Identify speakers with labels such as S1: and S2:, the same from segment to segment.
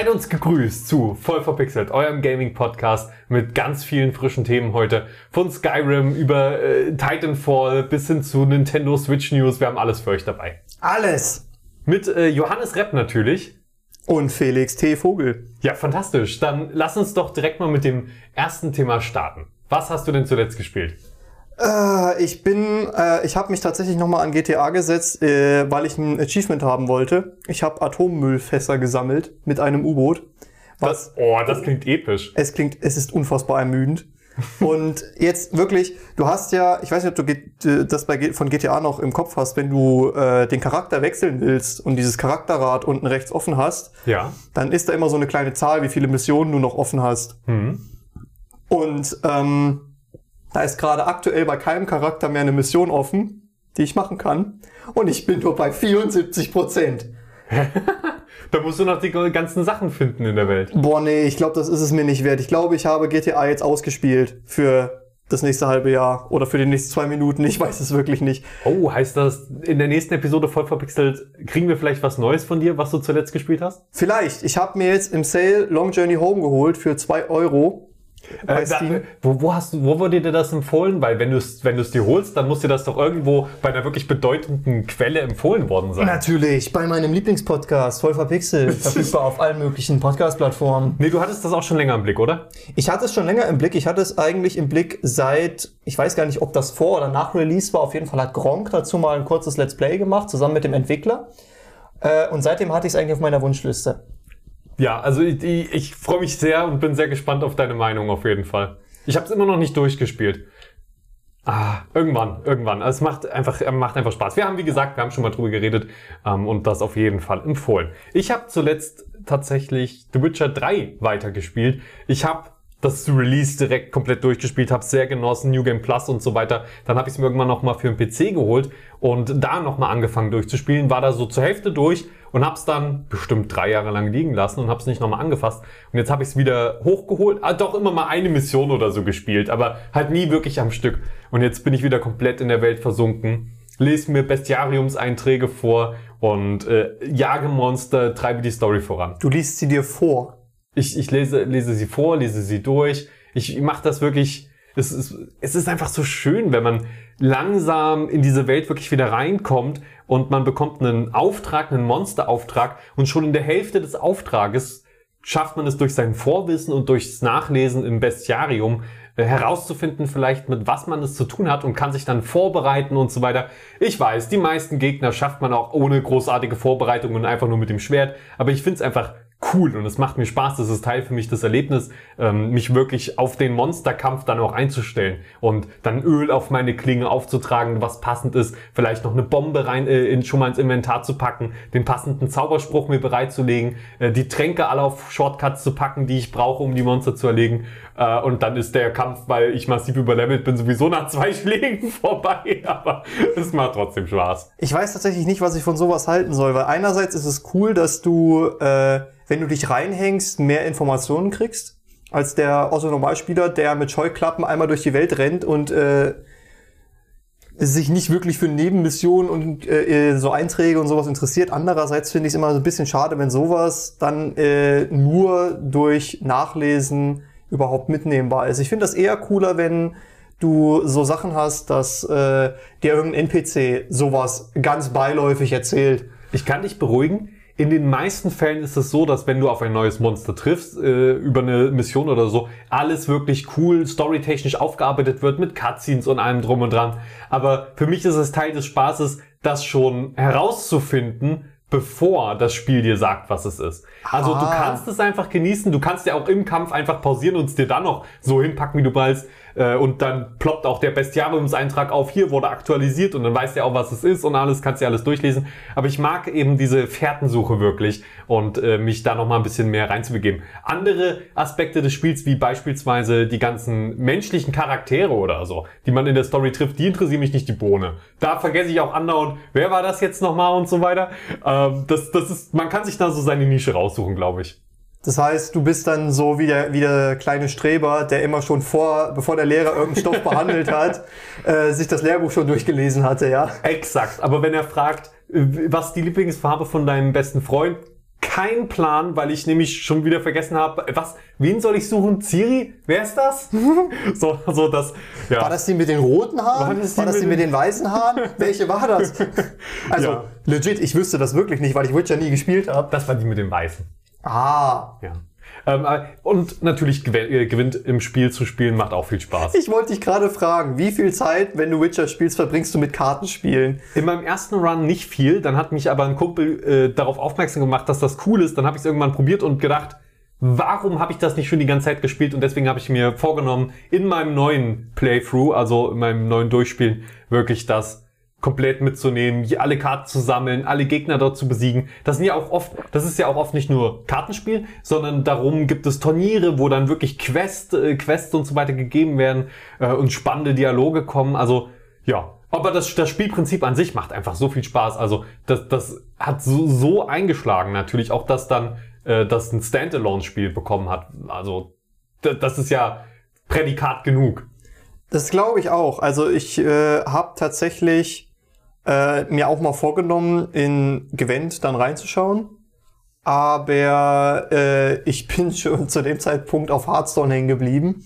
S1: Seid uns gegrüßt zu Voll verpixelt, eurem Gaming-Podcast mit ganz vielen frischen Themen heute. Von Skyrim über äh, Titanfall bis hin zu Nintendo Switch News. Wir haben alles für euch dabei.
S2: Alles.
S1: Mit äh, Johannes Repp natürlich.
S2: Und Felix T. Vogel.
S1: Ja, fantastisch. Dann lass uns doch direkt mal mit dem ersten Thema starten. Was hast du denn zuletzt gespielt?
S2: Äh, ich bin, äh, ich habe mich tatsächlich nochmal an GTA gesetzt, äh, weil ich ein Achievement haben wollte. Ich habe Atommüllfässer gesammelt mit einem U-Boot.
S1: Das, oh, das klingt episch.
S2: Es klingt, es ist unfassbar ermüdend. Und jetzt wirklich, du hast ja, ich weiß nicht, ob du G- das bei von GTA noch im Kopf hast, wenn du äh, den Charakter wechseln willst und dieses Charakterrad unten rechts offen hast,
S1: Ja.
S2: dann ist da immer so eine kleine Zahl, wie viele Missionen du noch offen hast.
S1: Hm.
S2: Und ähm, da ist gerade aktuell bei keinem Charakter mehr eine Mission offen, die ich machen kann. Und ich bin nur bei 74 Prozent.
S1: Da musst du noch die ganzen Sachen finden in der Welt.
S2: Boah, nee, ich glaube, das ist es mir nicht wert. Ich glaube, ich habe GTA jetzt ausgespielt für das nächste halbe Jahr oder für die nächsten zwei Minuten. Ich weiß es wirklich nicht.
S1: Oh, heißt das, in der nächsten Episode voll verpixelt, kriegen wir vielleicht was Neues von dir, was du zuletzt gespielt hast?
S2: Vielleicht. Ich habe mir jetzt im Sale Long Journey Home geholt für zwei Euro.
S1: Äh, da,
S2: Steam.
S1: wo, wo hast du, wo wurde dir das empfohlen? Weil wenn du es, wenn du es dir holst, dann muss dir das doch irgendwo bei einer wirklich bedeutenden Quelle empfohlen worden sein.
S2: Natürlich, bei meinem Lieblingspodcast, voll verpixelt, verfügbar auf allen möglichen Podcast-Plattformen.
S1: Nee, du hattest das auch schon länger im Blick, oder?
S2: Ich hatte es schon länger im Blick. Ich hatte es eigentlich im Blick seit, ich weiß gar nicht, ob das vor oder nach Release war. Auf jeden Fall hat Gronk dazu mal ein kurzes Let's Play gemacht, zusammen mit dem Entwickler. Äh, und seitdem hatte ich es eigentlich auf meiner Wunschliste.
S1: Ja, also ich, ich, ich freue mich sehr und bin sehr gespannt auf deine Meinung auf jeden Fall. Ich habe es immer noch nicht durchgespielt. Ah, irgendwann, irgendwann. Also es macht einfach, äh, macht einfach Spaß. Wir haben, wie gesagt, wir haben schon mal drüber geredet ähm, und das auf jeden Fall empfohlen. Ich habe zuletzt tatsächlich The Witcher 3 weitergespielt. Ich habe das Release direkt komplett durchgespielt, habe sehr genossen, New Game Plus und so weiter. Dann habe ich es mir irgendwann noch mal für den PC geholt und da noch mal angefangen durchzuspielen, war da so zur Hälfte durch und habe es dann bestimmt drei Jahre lang liegen lassen und habe es nicht noch mal angefasst. Und jetzt habe ich es wieder hochgeholt, ah, doch immer mal eine Mission oder so gespielt, aber halt nie wirklich am Stück. Und jetzt bin ich wieder komplett in der Welt versunken, lese mir Bestiariumseinträge vor und äh, jage Monster, treibe die Story voran.
S2: Du liest sie dir vor.
S1: Ich, ich lese, lese sie vor, lese sie durch. Ich mache das wirklich. Es ist, es ist einfach so schön, wenn man langsam in diese Welt wirklich wieder reinkommt und man bekommt einen Auftrag, einen Monsterauftrag und schon in der Hälfte des Auftrages schafft man es durch sein Vorwissen und durchs Nachlesen im Bestiarium äh, herauszufinden, vielleicht mit was man es zu tun hat und kann sich dann vorbereiten und so weiter. Ich weiß, die meisten Gegner schafft man auch ohne großartige Vorbereitungen einfach nur mit dem Schwert, aber ich finde es einfach cool und es macht mir Spaß. Das ist Teil für mich des Erlebnisses, ähm, mich wirklich auf den Monsterkampf dann auch einzustellen und dann Öl auf meine Klinge aufzutragen, was passend ist, vielleicht noch eine Bombe rein äh, in, schon mal ins Inventar zu packen, den passenden Zauberspruch mir bereitzulegen, äh, die Tränke alle auf Shortcuts zu packen, die ich brauche, um die Monster zu erlegen. Äh, und dann ist der Kampf, weil ich massiv überlevelt bin, sowieso nach zwei Schlägen vorbei. Aber es macht trotzdem Spaß.
S2: Ich weiß tatsächlich nicht, was ich von sowas halten soll, weil einerseits ist es cool, dass du, äh, wenn du dich reinhängst, mehr Informationen kriegst, als der Otto-Normalspieler, der mit Scheuklappen einmal durch die Welt rennt und äh, sich nicht wirklich für Nebenmissionen und äh, so Einträge und sowas interessiert. Andererseits finde ich es immer so ein bisschen schade, wenn sowas dann äh, nur durch Nachlesen überhaupt mitnehmbar ist. Ich finde das eher cooler, wenn du so Sachen hast, dass äh, dir irgendein NPC sowas ganz beiläufig erzählt.
S1: Ich kann dich beruhigen. In den meisten Fällen ist es so, dass wenn du auf ein neues Monster triffst, äh, über eine Mission oder so, alles wirklich cool, storytechnisch aufgearbeitet wird mit Cutscenes und allem drum und dran. Aber für mich ist es Teil des Spaßes, das schon herauszufinden, bevor das Spiel dir sagt, was es ist. Also du
S2: Ah.
S1: kannst es einfach genießen, du kannst ja auch im Kampf einfach pausieren und es dir dann noch so hinpacken, wie du willst. Äh, und dann ploppt auch der Bestiariumseintrag auf, hier wurde aktualisiert und dann weißt du ja auch, was es ist und alles, kannst ja alles durchlesen. Aber ich mag eben diese Fährtensuche wirklich und äh, mich da nochmal ein bisschen mehr reinzubegeben. Andere Aspekte des Spiels, wie beispielsweise die ganzen menschlichen Charaktere oder so, die man in der Story trifft, die interessieren mich nicht die Bohne. Da vergesse ich auch andauernd, wer war das jetzt nochmal und so weiter. Ähm, das, das ist, man kann sich da so seine Nische raussuchen, glaube ich.
S2: Das heißt, du bist dann so wie der, wie der kleine Streber, der immer schon vor, bevor der Lehrer irgendeinen Stoff behandelt hat, äh, sich das Lehrbuch schon durchgelesen hatte, ja?
S1: Exakt. Aber wenn er fragt, äh, was die Lieblingsfarbe von deinem besten Freund, kein Plan, weil ich nämlich schon wieder vergessen habe, was, wen soll ich suchen? Ciri? Wer ist das? so, so das, ja.
S2: War das die mit den roten Haaren?
S1: War das die
S2: war das
S1: mit
S2: die mit den weißen Haaren? Welche war das? Also,
S1: Ja.
S2: legit, ich wüsste das wirklich nicht, weil ich Witcher nie gespielt habe.
S1: Das war die mit dem Weißen.
S2: Ah,
S1: Ja. Ähm, äh, und natürlich äh, gewinnt im Spiel zu spielen, macht auch viel Spaß.
S2: ich wollte dich gerade fragen, wie viel Zeit, wenn du Witcher spielst, verbringst du mit Kartenspielen?
S1: In meinem ersten Run nicht viel, dann hat mich aber ein Kumpel äh, darauf aufmerksam gemacht, dass das cool ist. Dann habe ich es irgendwann probiert und gedacht, warum habe ich das nicht schon die ganze Zeit gespielt? Und deswegen habe ich mir vorgenommen, in meinem neuen Playthrough, also in meinem neuen Durchspielen, wirklich das komplett mitzunehmen, alle Karten zu sammeln, alle Gegner dort zu besiegen. Das sind ja auch oft, das ist ja auch oft nicht nur Kartenspiel, sondern darum gibt es Turniere, wo dann wirklich Quest, äh, Quests und so weiter gegeben werden äh, und spannende Dialoge kommen. Also ja, aber das, das Spielprinzip an sich macht einfach so viel Spaß. Also das, das hat so, so eingeschlagen natürlich, auch dass dann äh, das ein Standalone-Spiel bekommen hat. Also da- das ist ja Prädikat genug.
S2: Das glaube ich auch. Also ich äh, habe tatsächlich äh, mir auch mal vorgenommen, in Gwent dann reinzuschauen. Aber äh, ich bin schon zu dem Zeitpunkt auf Hearthstone hängen geblieben.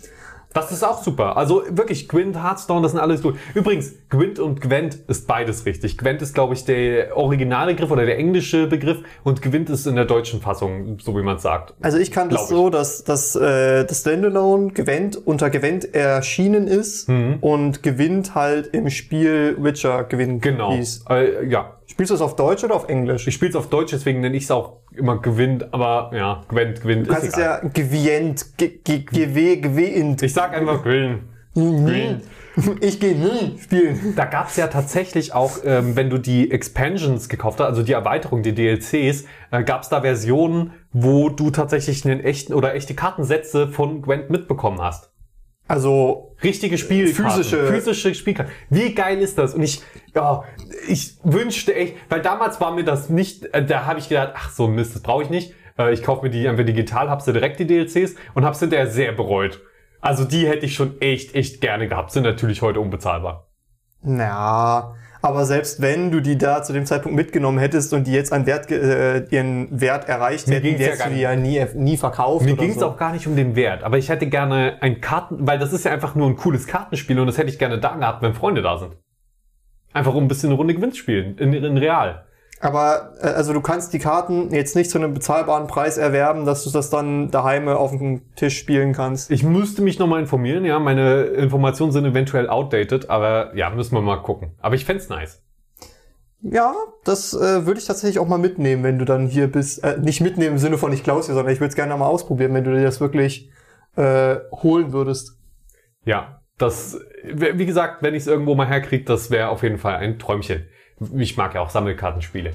S1: Das ist auch super. Also wirklich, Gwent, Hearthstone, das sind alles gut. Übrigens, Gwent und Gwent ist beides richtig. Gwent ist, glaube ich, der Originalbegriff oder der englische Begriff und Gwent ist in der deutschen Fassung, so wie man es sagt.
S2: Also ich kann das
S1: ich.
S2: so, dass, dass äh, das Standalone Gwent unter Gwent erschienen ist und gewinnt halt im Spiel Witcher Gewinn
S1: Genau.
S2: hieß.
S1: Äh, ja,
S2: Spielst du es auf Deutsch oder auf Englisch?
S1: Ich spiele es auf Deutsch, deswegen nenne ich es auch immer gewinnt, aber ja, gewinnt, gewinnt
S2: Du kannst
S1: ist
S2: es ja gewient, ge- ge- gewe- gewinnt.
S1: Ich sag einfach gewinnen. Gewinnt.
S2: Ich gehe nie spielen.
S1: Da gab es ja tatsächlich auch, ähm, wenn du die Expansions gekauft hast, also die Erweiterung, die DLCs, äh, gab es da Versionen, wo du tatsächlich einen echten oder echte Kartensätze von Gwent mitbekommen hast.
S2: Also
S1: Richtige Spielkarten.
S2: Physische-
S1: Physische Spielkarten. Wie geil ist das? Und ich, ja, ich wünschte echt, weil damals war mir das nicht, äh, da habe ich gedacht, ach so Mist, das brauche ich nicht. Äh, ich kaufe mir die einfach digital, hab's ja direkt die DLCs und hab's hinterher sehr bereut. Also die hätte ich schon echt, echt gerne gehabt. Sind natürlich heute unbezahlbar.
S2: Na, aber selbst wenn du die da zu dem Zeitpunkt mitgenommen hättest und die jetzt an Wert, äh, ihren Wert erreicht
S1: Mir
S2: hätten,
S1: ja
S2: hättest
S1: gar
S2: du die ja nie, nie verkauft.
S1: Mir ging es
S2: so.
S1: auch gar nicht um den Wert, aber ich hätte gerne ein Karten, weil das ist ja einfach nur ein cooles Kartenspiel und das hätte ich gerne da gehabt, wenn Freunde da sind. Einfach um ein bisschen eine Runde Gewinn spielen, in, in real.
S2: Aber äh, also du kannst die Karten jetzt nicht zu einem bezahlbaren Preis erwerben, dass du das dann daheim auf dem Tisch spielen kannst.
S1: Ich müsste mich nochmal informieren, ja, meine Informationen sind eventuell outdated, aber ja, müssen wir mal gucken. Aber ich fänd's nice.
S2: Ja, das äh, würde ich tatsächlich auch mal mitnehmen, wenn du dann hier bist. Äh, nicht mitnehmen im Sinne von ich klaus dir, sondern ich würde es gerne mal ausprobieren, wenn du dir das wirklich äh, holen würdest.
S1: Ja, das, wie gesagt, wenn ich es irgendwo mal herkriege, das wäre auf jeden Fall ein Träumchen. Ich mag ja auch Sammelkartenspiele.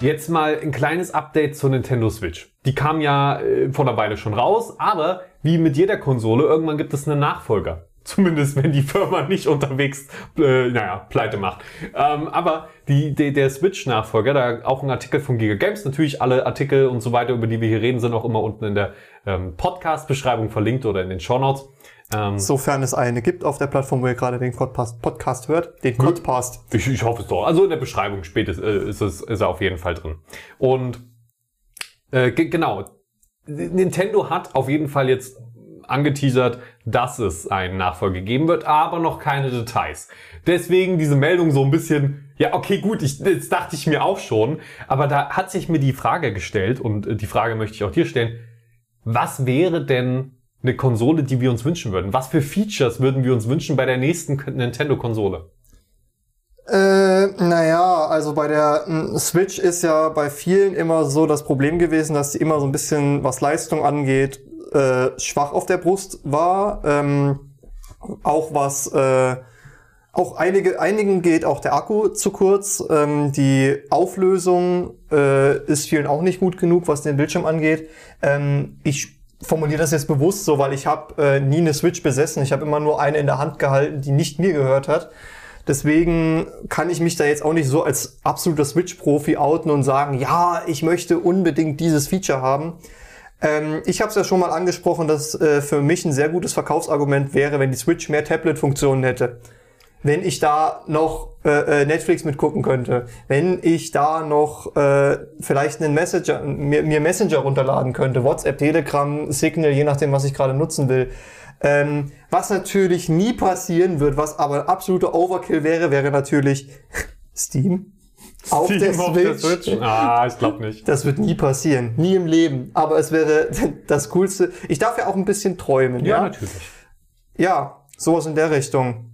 S1: Jetzt mal ein kleines Update zur Nintendo Switch. Die kam ja äh, vor einer Weile schon raus, aber wie mit jeder Konsole, irgendwann gibt es einen Nachfolger. Zumindest wenn die Firma nicht unterwegs, äh, naja, pleite macht. Ähm, aber die, die, der Switch-Nachfolger, da auch ein Artikel von Giga Games, natürlich alle Artikel und so weiter, über die wir hier reden, sind auch immer unten in der ähm, Podcast-Beschreibung verlinkt oder in den Shownotes. Ähm,
S2: Sofern es eine gibt auf der Plattform, wo ihr gerade den Podcast, hört. Den Podcast.
S1: Ich, ich hoffe es doch. Also in der Beschreibung spätestens äh, ist, es, ist er auf jeden Fall drin. Und äh, ge- genau, Nintendo hat auf jeden Fall jetzt angeteasert, dass es einen Nachfolger geben wird, aber noch keine Details. Deswegen diese Meldung so ein bisschen, ja, okay, gut, ich, das dachte ich mir auch schon, aber da hat sich mir die Frage gestellt und äh, die Frage möchte ich auch dir stellen, was wäre denn eine Konsole, die wir uns wünschen würden? Was für Features würden wir uns wünschen bei der nächsten Nintendo-Konsole?
S2: Äh, naja, also bei der m, Switch ist ja bei vielen immer so das Problem gewesen, dass sie immer so ein bisschen, was Leistung angeht, äh, schwach auf der Brust war. Ähm, auch was, äh, auch einige, einigen geht auch der Akku zu kurz. Ähm, die Auflösung äh, ist vielen auch nicht gut genug, was den Bildschirm angeht. Ähm, ich formuliere das jetzt bewusst so, weil ich habe äh, nie eine Switch besessen. Ich habe immer nur eine in der Hand gehalten, die nicht mir gehört hat. Deswegen kann ich mich da jetzt auch nicht so als absoluter Switch-Profi outen und sagen, ja, ich möchte unbedingt dieses Feature haben. Ähm, ich habe es ja schon mal angesprochen, dass äh, für mich ein sehr gutes Verkaufsargument wäre, wenn die Switch mehr Tablet-Funktionen hätte. Wenn ich da noch äh, äh, Netflix mitgucken könnte, wenn ich da noch äh, vielleicht einen Messenger, mir, mir Messenger runterladen könnte, WhatsApp, Telegram, Signal, je nachdem, was ich gerade nutzen will. Ähm, was natürlich nie passieren wird, was aber absoluter Overkill wäre, wäre natürlich Steam. Auf,
S1: Steam
S2: der,
S1: auf der Switch? Ah, ich glaube nicht.
S2: Das wird nie passieren. Nie im Leben. Aber es wäre das Coolste. Ich darf ja auch ein bisschen träumen, ja?
S1: natürlich.
S2: Ja, sowas in der Richtung.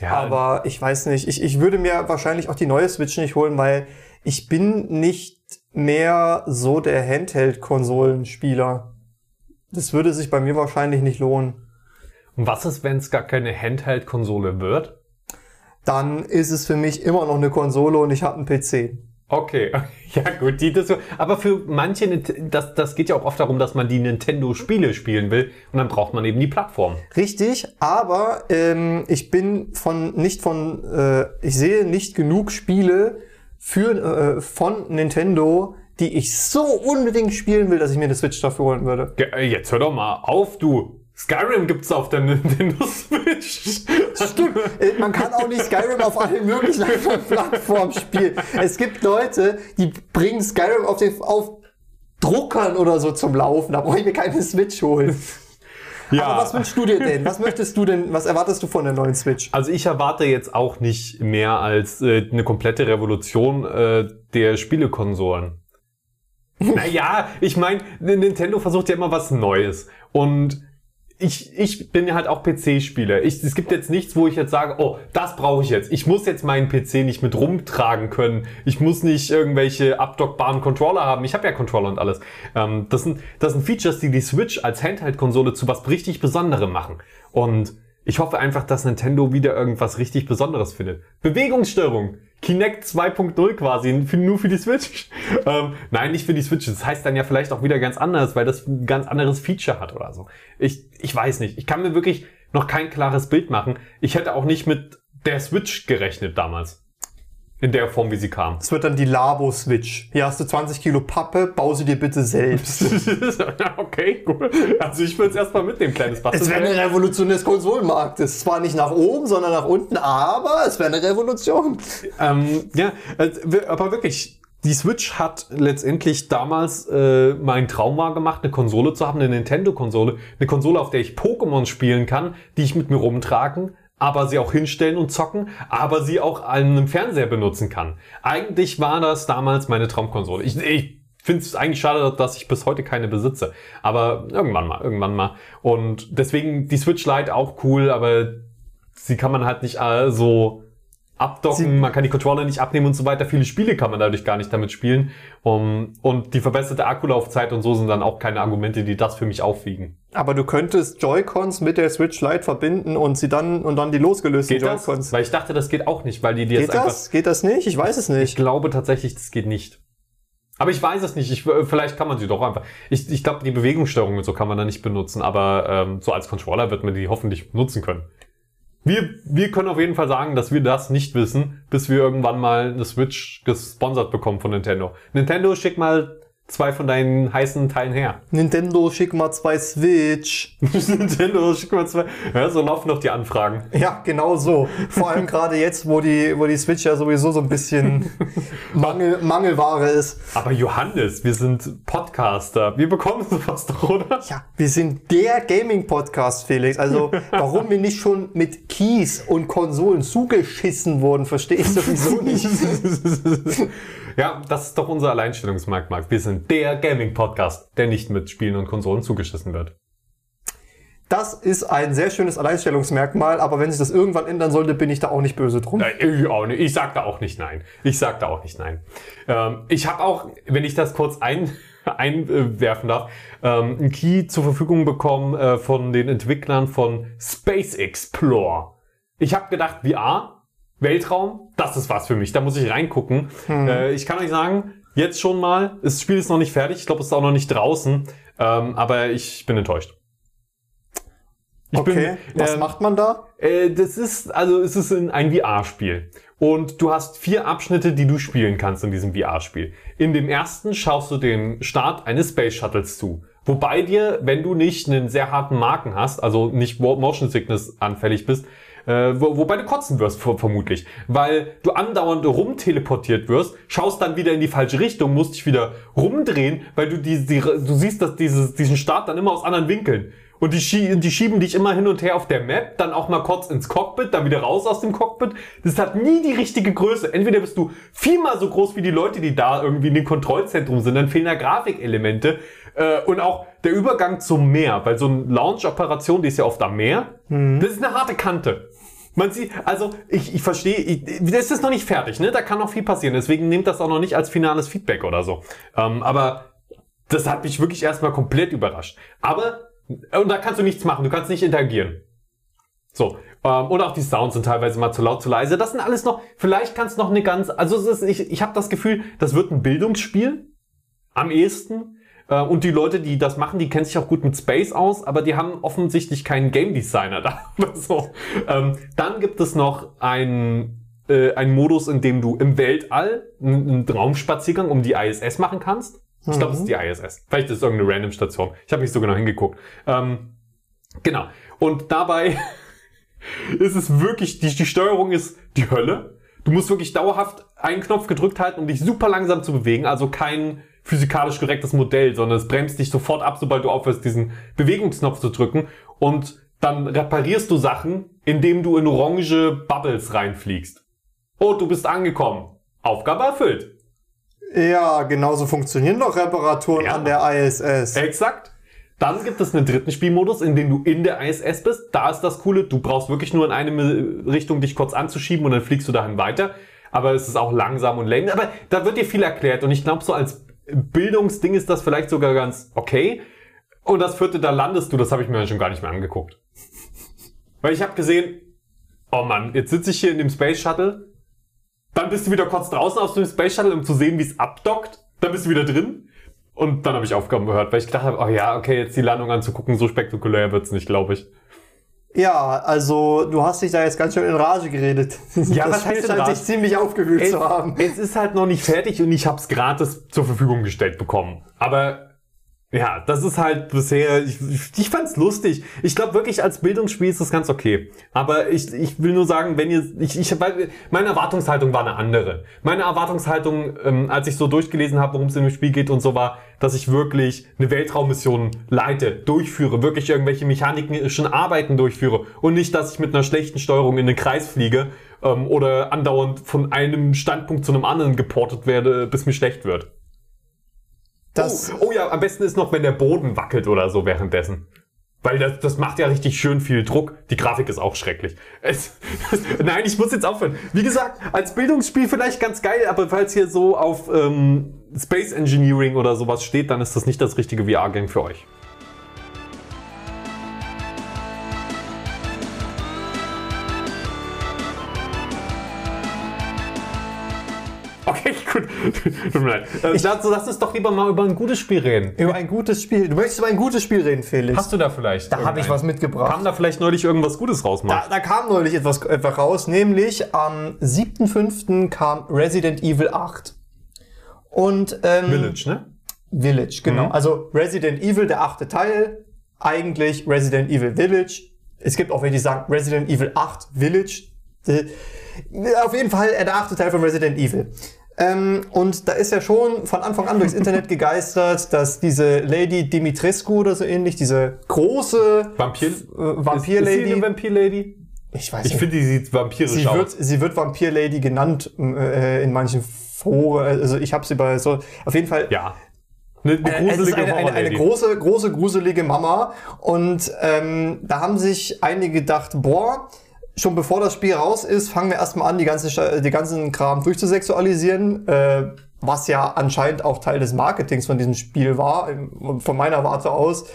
S1: Ja,
S2: Aber ich weiß nicht. Ich, ich würde mir wahrscheinlich auch die neue Switch nicht holen, weil ich bin nicht mehr so der Handheld-Konsolenspieler. Das würde sich bei mir wahrscheinlich nicht lohnen.
S1: Und was ist, wenn es gar keine Handheld-Konsole wird?
S2: Dann ist es für mich immer noch eine Konsole und ich habe einen PC.
S1: Okay, ja gut, die das. Aber für manche, das, das geht ja auch oft darum, dass man die Nintendo-Spiele spielen will und dann braucht man eben die Plattform.
S2: Richtig, aber ähm, ich bin von nicht von, äh, ich sehe nicht genug Spiele für äh, von Nintendo, die ich so unbedingt spielen will, dass ich mir eine Switch dafür holen würde.
S1: Äh, Jetzt hör doch mal auf, du. Skyrim gibt's auf der Nintendo Switch.
S2: Stimmt. Äh, Man kann auch nicht Skyrim auf allen möglichen anderen Plattformen spielen. Es gibt Leute, die bringen Skyrim auf, den, auf Druckern oder so zum Laufen. Da brauche ich mir keine Switch holen.
S1: Ja.
S2: Aber was wünschst du dir denn? Was möchtest du denn, was erwartest du von der neuen Switch?
S1: Also ich erwarte jetzt auch nicht mehr als äh, eine komplette Revolution äh, der Spielekonsolen. naja, ich meine, Nintendo versucht ja immer was Neues. Und ich, ich bin ja halt auch PC-Spieler. Es gibt jetzt nichts, wo ich jetzt sage, oh, das brauche ich jetzt. Ich muss jetzt meinen PC nicht mit rumtragen können. Ich muss nicht irgendwelche abdockbaren Controller haben. Ich habe ja Controller und alles. Ähm, das, sind, das sind Features, die die Switch als Handheld-Konsole zu was richtig Besonderem machen. Und ich hoffe einfach, dass Nintendo wieder irgendwas richtig Besonderes findet. Bewegungsstörung. Kinect 2.0 quasi, nur für die Switch. Ähm, nein, nicht für die Switch. Das heißt dann ja vielleicht auch wieder ganz anders, weil das ein ganz anderes Feature hat oder so. Ich, ich weiß nicht. Ich kann mir wirklich noch kein klares Bild machen. Ich hätte auch nicht mit der Switch gerechnet damals. In der Form, wie sie kam.
S2: Es wird dann die Labo-Switch. Hier hast du 20 Kilo Pappe, bau sie dir bitte selbst.
S1: okay, cool. Also ich würde es erstmal mitnehmen, kleines
S2: Es
S1: Bastel.
S2: wäre eine Revolution des Konsolenmarktes. Zwar nicht nach oben, sondern nach unten, aber es wäre eine Revolution.
S1: Ähm, ja, also, aber wirklich, die Switch hat letztendlich damals äh, mein Traum war gemacht, eine Konsole zu haben, eine Nintendo-Konsole, eine Konsole, auf der ich Pokémon spielen kann, die ich mit mir rumtragen, aber sie auch hinstellen und zocken, aber sie auch an einem Fernseher benutzen kann. Eigentlich war das damals meine Traumkonsole. Ich, ich finde es eigentlich schade, dass ich bis heute keine besitze, aber irgendwann mal, irgendwann mal. Und deswegen die Switch Lite auch cool, aber sie kann man halt nicht äh, so abdocken,
S2: Sie-
S1: man kann die Controller nicht abnehmen und so weiter. Viele Spiele kann man dadurch gar nicht damit spielen. Um, und die verbesserte Akkulaufzeit und so sind dann auch keine Argumente, die das für mich aufwiegen.
S2: Aber du könntest Joy-Cons mit der Switch Lite verbinden und sie dann und dann die losgelösten
S1: Geht das?
S2: Joy-Cons.
S1: Weil ich dachte, das geht auch nicht, weil die die jetzt
S2: Geht
S1: einfach.
S2: das? Geht das nicht? Ich weiß es
S1: Ich
S2: nicht.
S1: glaube tatsächlich, das geht nicht. Aber ich weiß es nicht. Ich, äh, vielleicht kann man sie doch einfach. Ich, ich glaube, die Bewegungssteuerung und so kann man da nicht benutzen, aber ähm, so als Controller wird man die hoffentlich nutzen können. Wir, wir können auf jeden Fall sagen, dass wir das nicht wissen, bis wir irgendwann mal eine Switch gesponsert bekommen von Nintendo. Nintendo, schick mal zwei von deinen heißen Teilen her.
S2: Nintendo, schick mal zwei Switch.
S1: Nintendo, schick mal zwei. Ja, so laufen doch die Anfragen.
S2: Ja, genau so. Vor allem gerade jetzt, wo die, wo die Switch ja sowieso so ein bisschen Mangel, Mangelware ist.
S1: Aber Johannes, wir sind Podcaster. Wir bekommen sowas doch, oder?
S2: Ja, wir sind der Gaming-Podcast, Felix. Also, warum wir nicht schon mit Keys und Konsolen zugeschissen wurden, verstehe ich sowieso nicht.
S1: Ja, das ist doch unser Alleinstellungsmerkmal. Wir sind der Gaming-Podcast, der nicht mit Spielen und Konsolen zugeschissen wird.
S2: Das ist ein sehr schönes Alleinstellungsmerkmal, aber wenn sich das irgendwann ändern sollte, bin ich da auch nicht böse drum.
S1: Nein, ich auch nicht. Ich sag da auch nicht nein. Ich sag da auch nicht nein. Ähm, ich habe auch, wenn ich das kurz ein, einwerfen darf, ähm, einen Key zur Verfügung bekommen äh, von den Entwicklern von Space Explore. Ich habe gedacht, VR, Weltraum, das ist was für mich. Da muss ich reingucken. Äh, ich kann euch sagen, jetzt schon mal, das Spiel ist noch nicht fertig. Ich glaube, es ist auch noch nicht draußen. Ähm, aber ich bin enttäuscht. Ich
S2: okay, was
S1: ähm,
S2: macht man da?
S1: äh, das ist, also es ist ein, VR-Spiel. Und du hast vier Abschnitte, die du spielen kannst in diesem VR-Spiel. In dem ersten schaust du dem Start eines Space Shuttles zu. Wobei dir, wenn du nicht einen sehr harten Marken hast, also nicht Mo- Motion Sickness anfällig bist, äh, wo, wobei du kotzen wirst ver- vermutlich, weil du andauernd rumteleportiert wirst, schaust dann wieder in die falsche Richtung, musst dich wieder rumdrehen, weil du die, die du siehst, dass dieses, diesen Start dann immer aus anderen Winkeln. Und die, schie die schieben dich immer hin und her auf der Map, dann auch mal kurz ins Cockpit, dann wieder raus aus dem Cockpit. Das hat nie die richtige Größe. Entweder bist du viermal so groß wie die Leute, die da irgendwie in dem Kontrollzentrum sind, dann fehlen da Grafikelemente. Äh, und auch der Übergang zum Meer, weil so eine Launch-Operation, die ist ja oft am Meer, das ist eine harte Kante. Man sieht, also ich, ich verstehe, ich, das ist noch nicht fertig, ne? Da kann noch viel passieren. Deswegen nehmt das auch noch nicht als finales Feedback oder so. Ähm, aber das hat mich wirklich erstmal komplett überrascht. Aber, und da kannst du nichts machen, du kannst nicht interagieren. So. Ähm, und auch die Sounds sind teilweise mal zu laut, zu leise. Das sind alles noch, vielleicht kannst du noch eine ganz, also es ist, ich, ich habe das Gefühl, das wird ein Bildungsspiel. Am ehesten. Äh, Und die Leute, die das machen, die kennen sich auch gut mit Space aus, aber die haben offensichtlich keinen Game Designer da. so. Ähm, dann gibt es noch einen, äh, einen Modus, in dem du im Weltall einen, einen Raumspaziergang um die ISS machen kannst. Ich glaube, es ist die ISS. Vielleicht ist es irgendeine random Station. Ich habe nicht so genau hingeguckt. Ähm, genau. Und dabei ist es wirklich, die, die Steuerung ist die Hölle. Du musst wirklich dauerhaft einen Knopf gedrückt halten, um dich super langsam zu bewegen. Also kein physikalisch korrektes Modell, sondern es bremst dich sofort ab, sobald du aufhörst, diesen Bewegungsknopf zu drücken. Und dann reparierst du Sachen, indem du in orange Bubbles reinfliegst. Oh, du bist angekommen. Aufgabe erfüllt.
S2: Ja, genauso funktionieren doch Reparaturen
S1: Ja.
S2: an der ISS.
S1: Exakt. Dann gibt es einen dritten Spielmodus, in dem du in der ISS bist. Da ist das Coole, du brauchst wirklich nur in eine Richtung dich kurz anzuschieben und dann fliegst du dahin weiter. Aber es ist auch langsam und lame. Aber da wird dir viel erklärt und ich glaube, so als Bildungsding ist das vielleicht sogar ganz okay. Und das vierte, da landest du, das habe ich mir schon gar nicht mehr angeguckt. Weil ich habe gesehen, oh Mann, jetzt sitze ich hier in dem Space Shuttle. Dann bist du wieder kurz draußen aus dem Space Shuttle, um zu sehen, wie es abdockt. Dann bist du wieder drin. Und dann habe ich Aufgaben gehört, weil ich gedacht habe, oh ja, okay, jetzt die Landung anzugucken, so spektakulär wird's nicht, glaube ich.
S2: Ja, also du hast dich da jetzt ganz schön in Rage geredet.
S1: Ja,
S2: das
S1: was heißt Rage?
S2: sich ziemlich aufgewühlt
S1: Es,
S2: zu haben.
S1: es ist halt noch nicht fertig und ich habe es gratis zur Verfügung gestellt bekommen. Aber ja, das ist halt bisher, ich, ich fand's lustig. Ich glaube wirklich, als Bildungsspiel ist das ganz okay. Aber ich, ich will nur sagen, wenn ihr, ich, ich, meine Erwartungshaltung war eine andere. Meine Erwartungshaltung, ähm, als ich so durchgelesen habe, worum es in dem Spiel geht und so war, dass ich wirklich eine Weltraummission leite, durchführe, wirklich irgendwelche mechanischen Arbeiten durchführe und nicht, dass ich mit einer schlechten Steuerung in den Kreis fliege ähm, oder andauernd von einem Standpunkt zu einem anderen geportet werde, bis mir schlecht wird.
S2: Das,
S1: Oh, oh ja, am besten ist noch, wenn der Boden wackelt oder so währenddessen. Weil das, das macht ja richtig schön viel Druck. Die Grafik ist auch schrecklich. Es, nein, ich muss jetzt aufhören. Wie gesagt, als Bildungsspiel vielleicht ganz geil, aber falls hier so auf ähm, Space Engineering oder sowas steht, dann ist das nicht das richtige VR-Game für euch. Okay, gut. Tut mir leid. Äh, lass, uns doch lieber mal über ein gutes Spiel reden.
S2: über ein gutes Spiel. Du möchtest über ein gutes Spiel reden, Felix.
S1: Hast du da vielleicht?
S2: da habe ich was mitgebracht.
S1: Kam da vielleicht neulich irgendwas Gutes raus, Mann?
S2: Da, da kam neulich etwas, etwas raus, nämlich am 7.5. kam Resident Evil 8. Und ähm,
S1: Village, ne?
S2: Village, genau. Also Resident Evil, der achte Teil, eigentlich Resident Evil Village. Es gibt auch welche, die sagen Resident Evil 8 Village. Äh, Auf jeden Fall äh, der achte Teil von Resident Evil. Ähm, und da ist ja schon von Anfang an durchs Internet gegeistert, dass diese Lady Dimitrescu oder so ähnlich, diese große
S1: Vampir,
S2: äh,
S1: Ist, ist sie
S2: Vampir-Lady.
S1: eine Vampir-Lady?
S2: Ich weiß
S1: Ich
S2: nicht.
S1: finde, die sieht vampirisch
S2: Sie wird,
S1: aus.
S2: sie wird Vampir Lady genannt äh, in manchen Foren. Also ich habe sie bei so auf jeden Fall
S1: Ja. Eine, eine
S2: Äh,
S1: gruselige
S2: eine, eine, eine große, große, gruselige Mama. Und ähm, da haben sich einige gedacht, boah, schon bevor das Spiel raus ist, fangen wir erstmal an, die, ganze, Sta- die ganzen Kram durchzusexualisieren. Äh, was ja anscheinend auch Teil des Marketings von diesem Spiel war, von meiner Warte aus.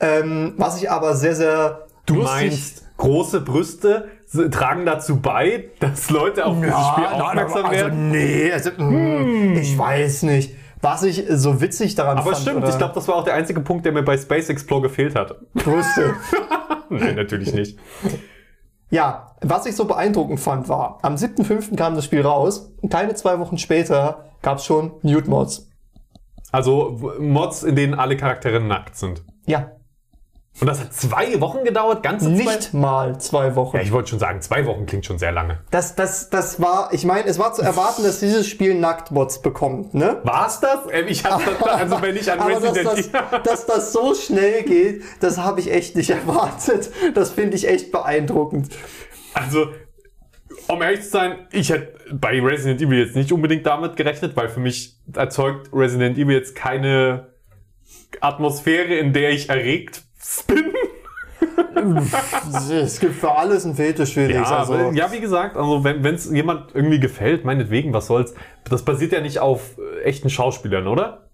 S2: Ähm, was ich aber sehr, sehr
S1: Du meinst, große Brüste tragen dazu bei, dass Leute auf dieses Spiel
S2: nein,
S1: aufmerksam
S2: aber- also,
S1: werden?
S2: Nee, also, mm, ich weiß nicht. Was ich so witzig daran
S1: Aber
S2: fand.
S1: stimmt,
S2: oder-
S1: ich glaube, das war auch der einzige Punkt, der mir bei Space Explore gefehlt hat.
S2: Brüste.
S1: Nein, natürlich nicht.
S2: Ja, was ich so beeindruckend fand, war, am 7.5. kam das Spiel raus und keine zwei Wochen später gab's schon Nude-Mods.
S1: Also w- Mods, in denen alle Charaktere nackt sind.
S2: Ja,
S1: Und das hat zwei Wochen gedauert, ganze zwei.
S2: nicht mal zwei Wochen.
S1: Ja, ich wollte schon sagen, zwei Wochen klingt schon sehr lange.
S2: Das, das, das war, ich meine, es war zu erwarten, dass dieses Spiel Nacktmods bekommt, ne?
S1: War's das? Ähm, Ich hatte also wenn ich an
S2: Aber dass
S1: Resident
S2: das, dass das so schnell geht, das habe ich echt nicht erwartet. Das finde ich echt beeindruckend.
S1: Also, um ehrlich zu sein, ich hätte bei Resident Evil jetzt nicht unbedingt damit gerechnet, weil für mich erzeugt Resident Evil jetzt keine Atmosphäre, in der ich erregt bin.
S2: Es gibt für alles einen Fetisch, Felix.
S1: Ja,
S2: also,
S1: ja, wie gesagt, also wenn es jemand irgendwie gefällt, meinetwegen, was soll's. Das basiert ja nicht auf äh, echten Schauspielern, oder?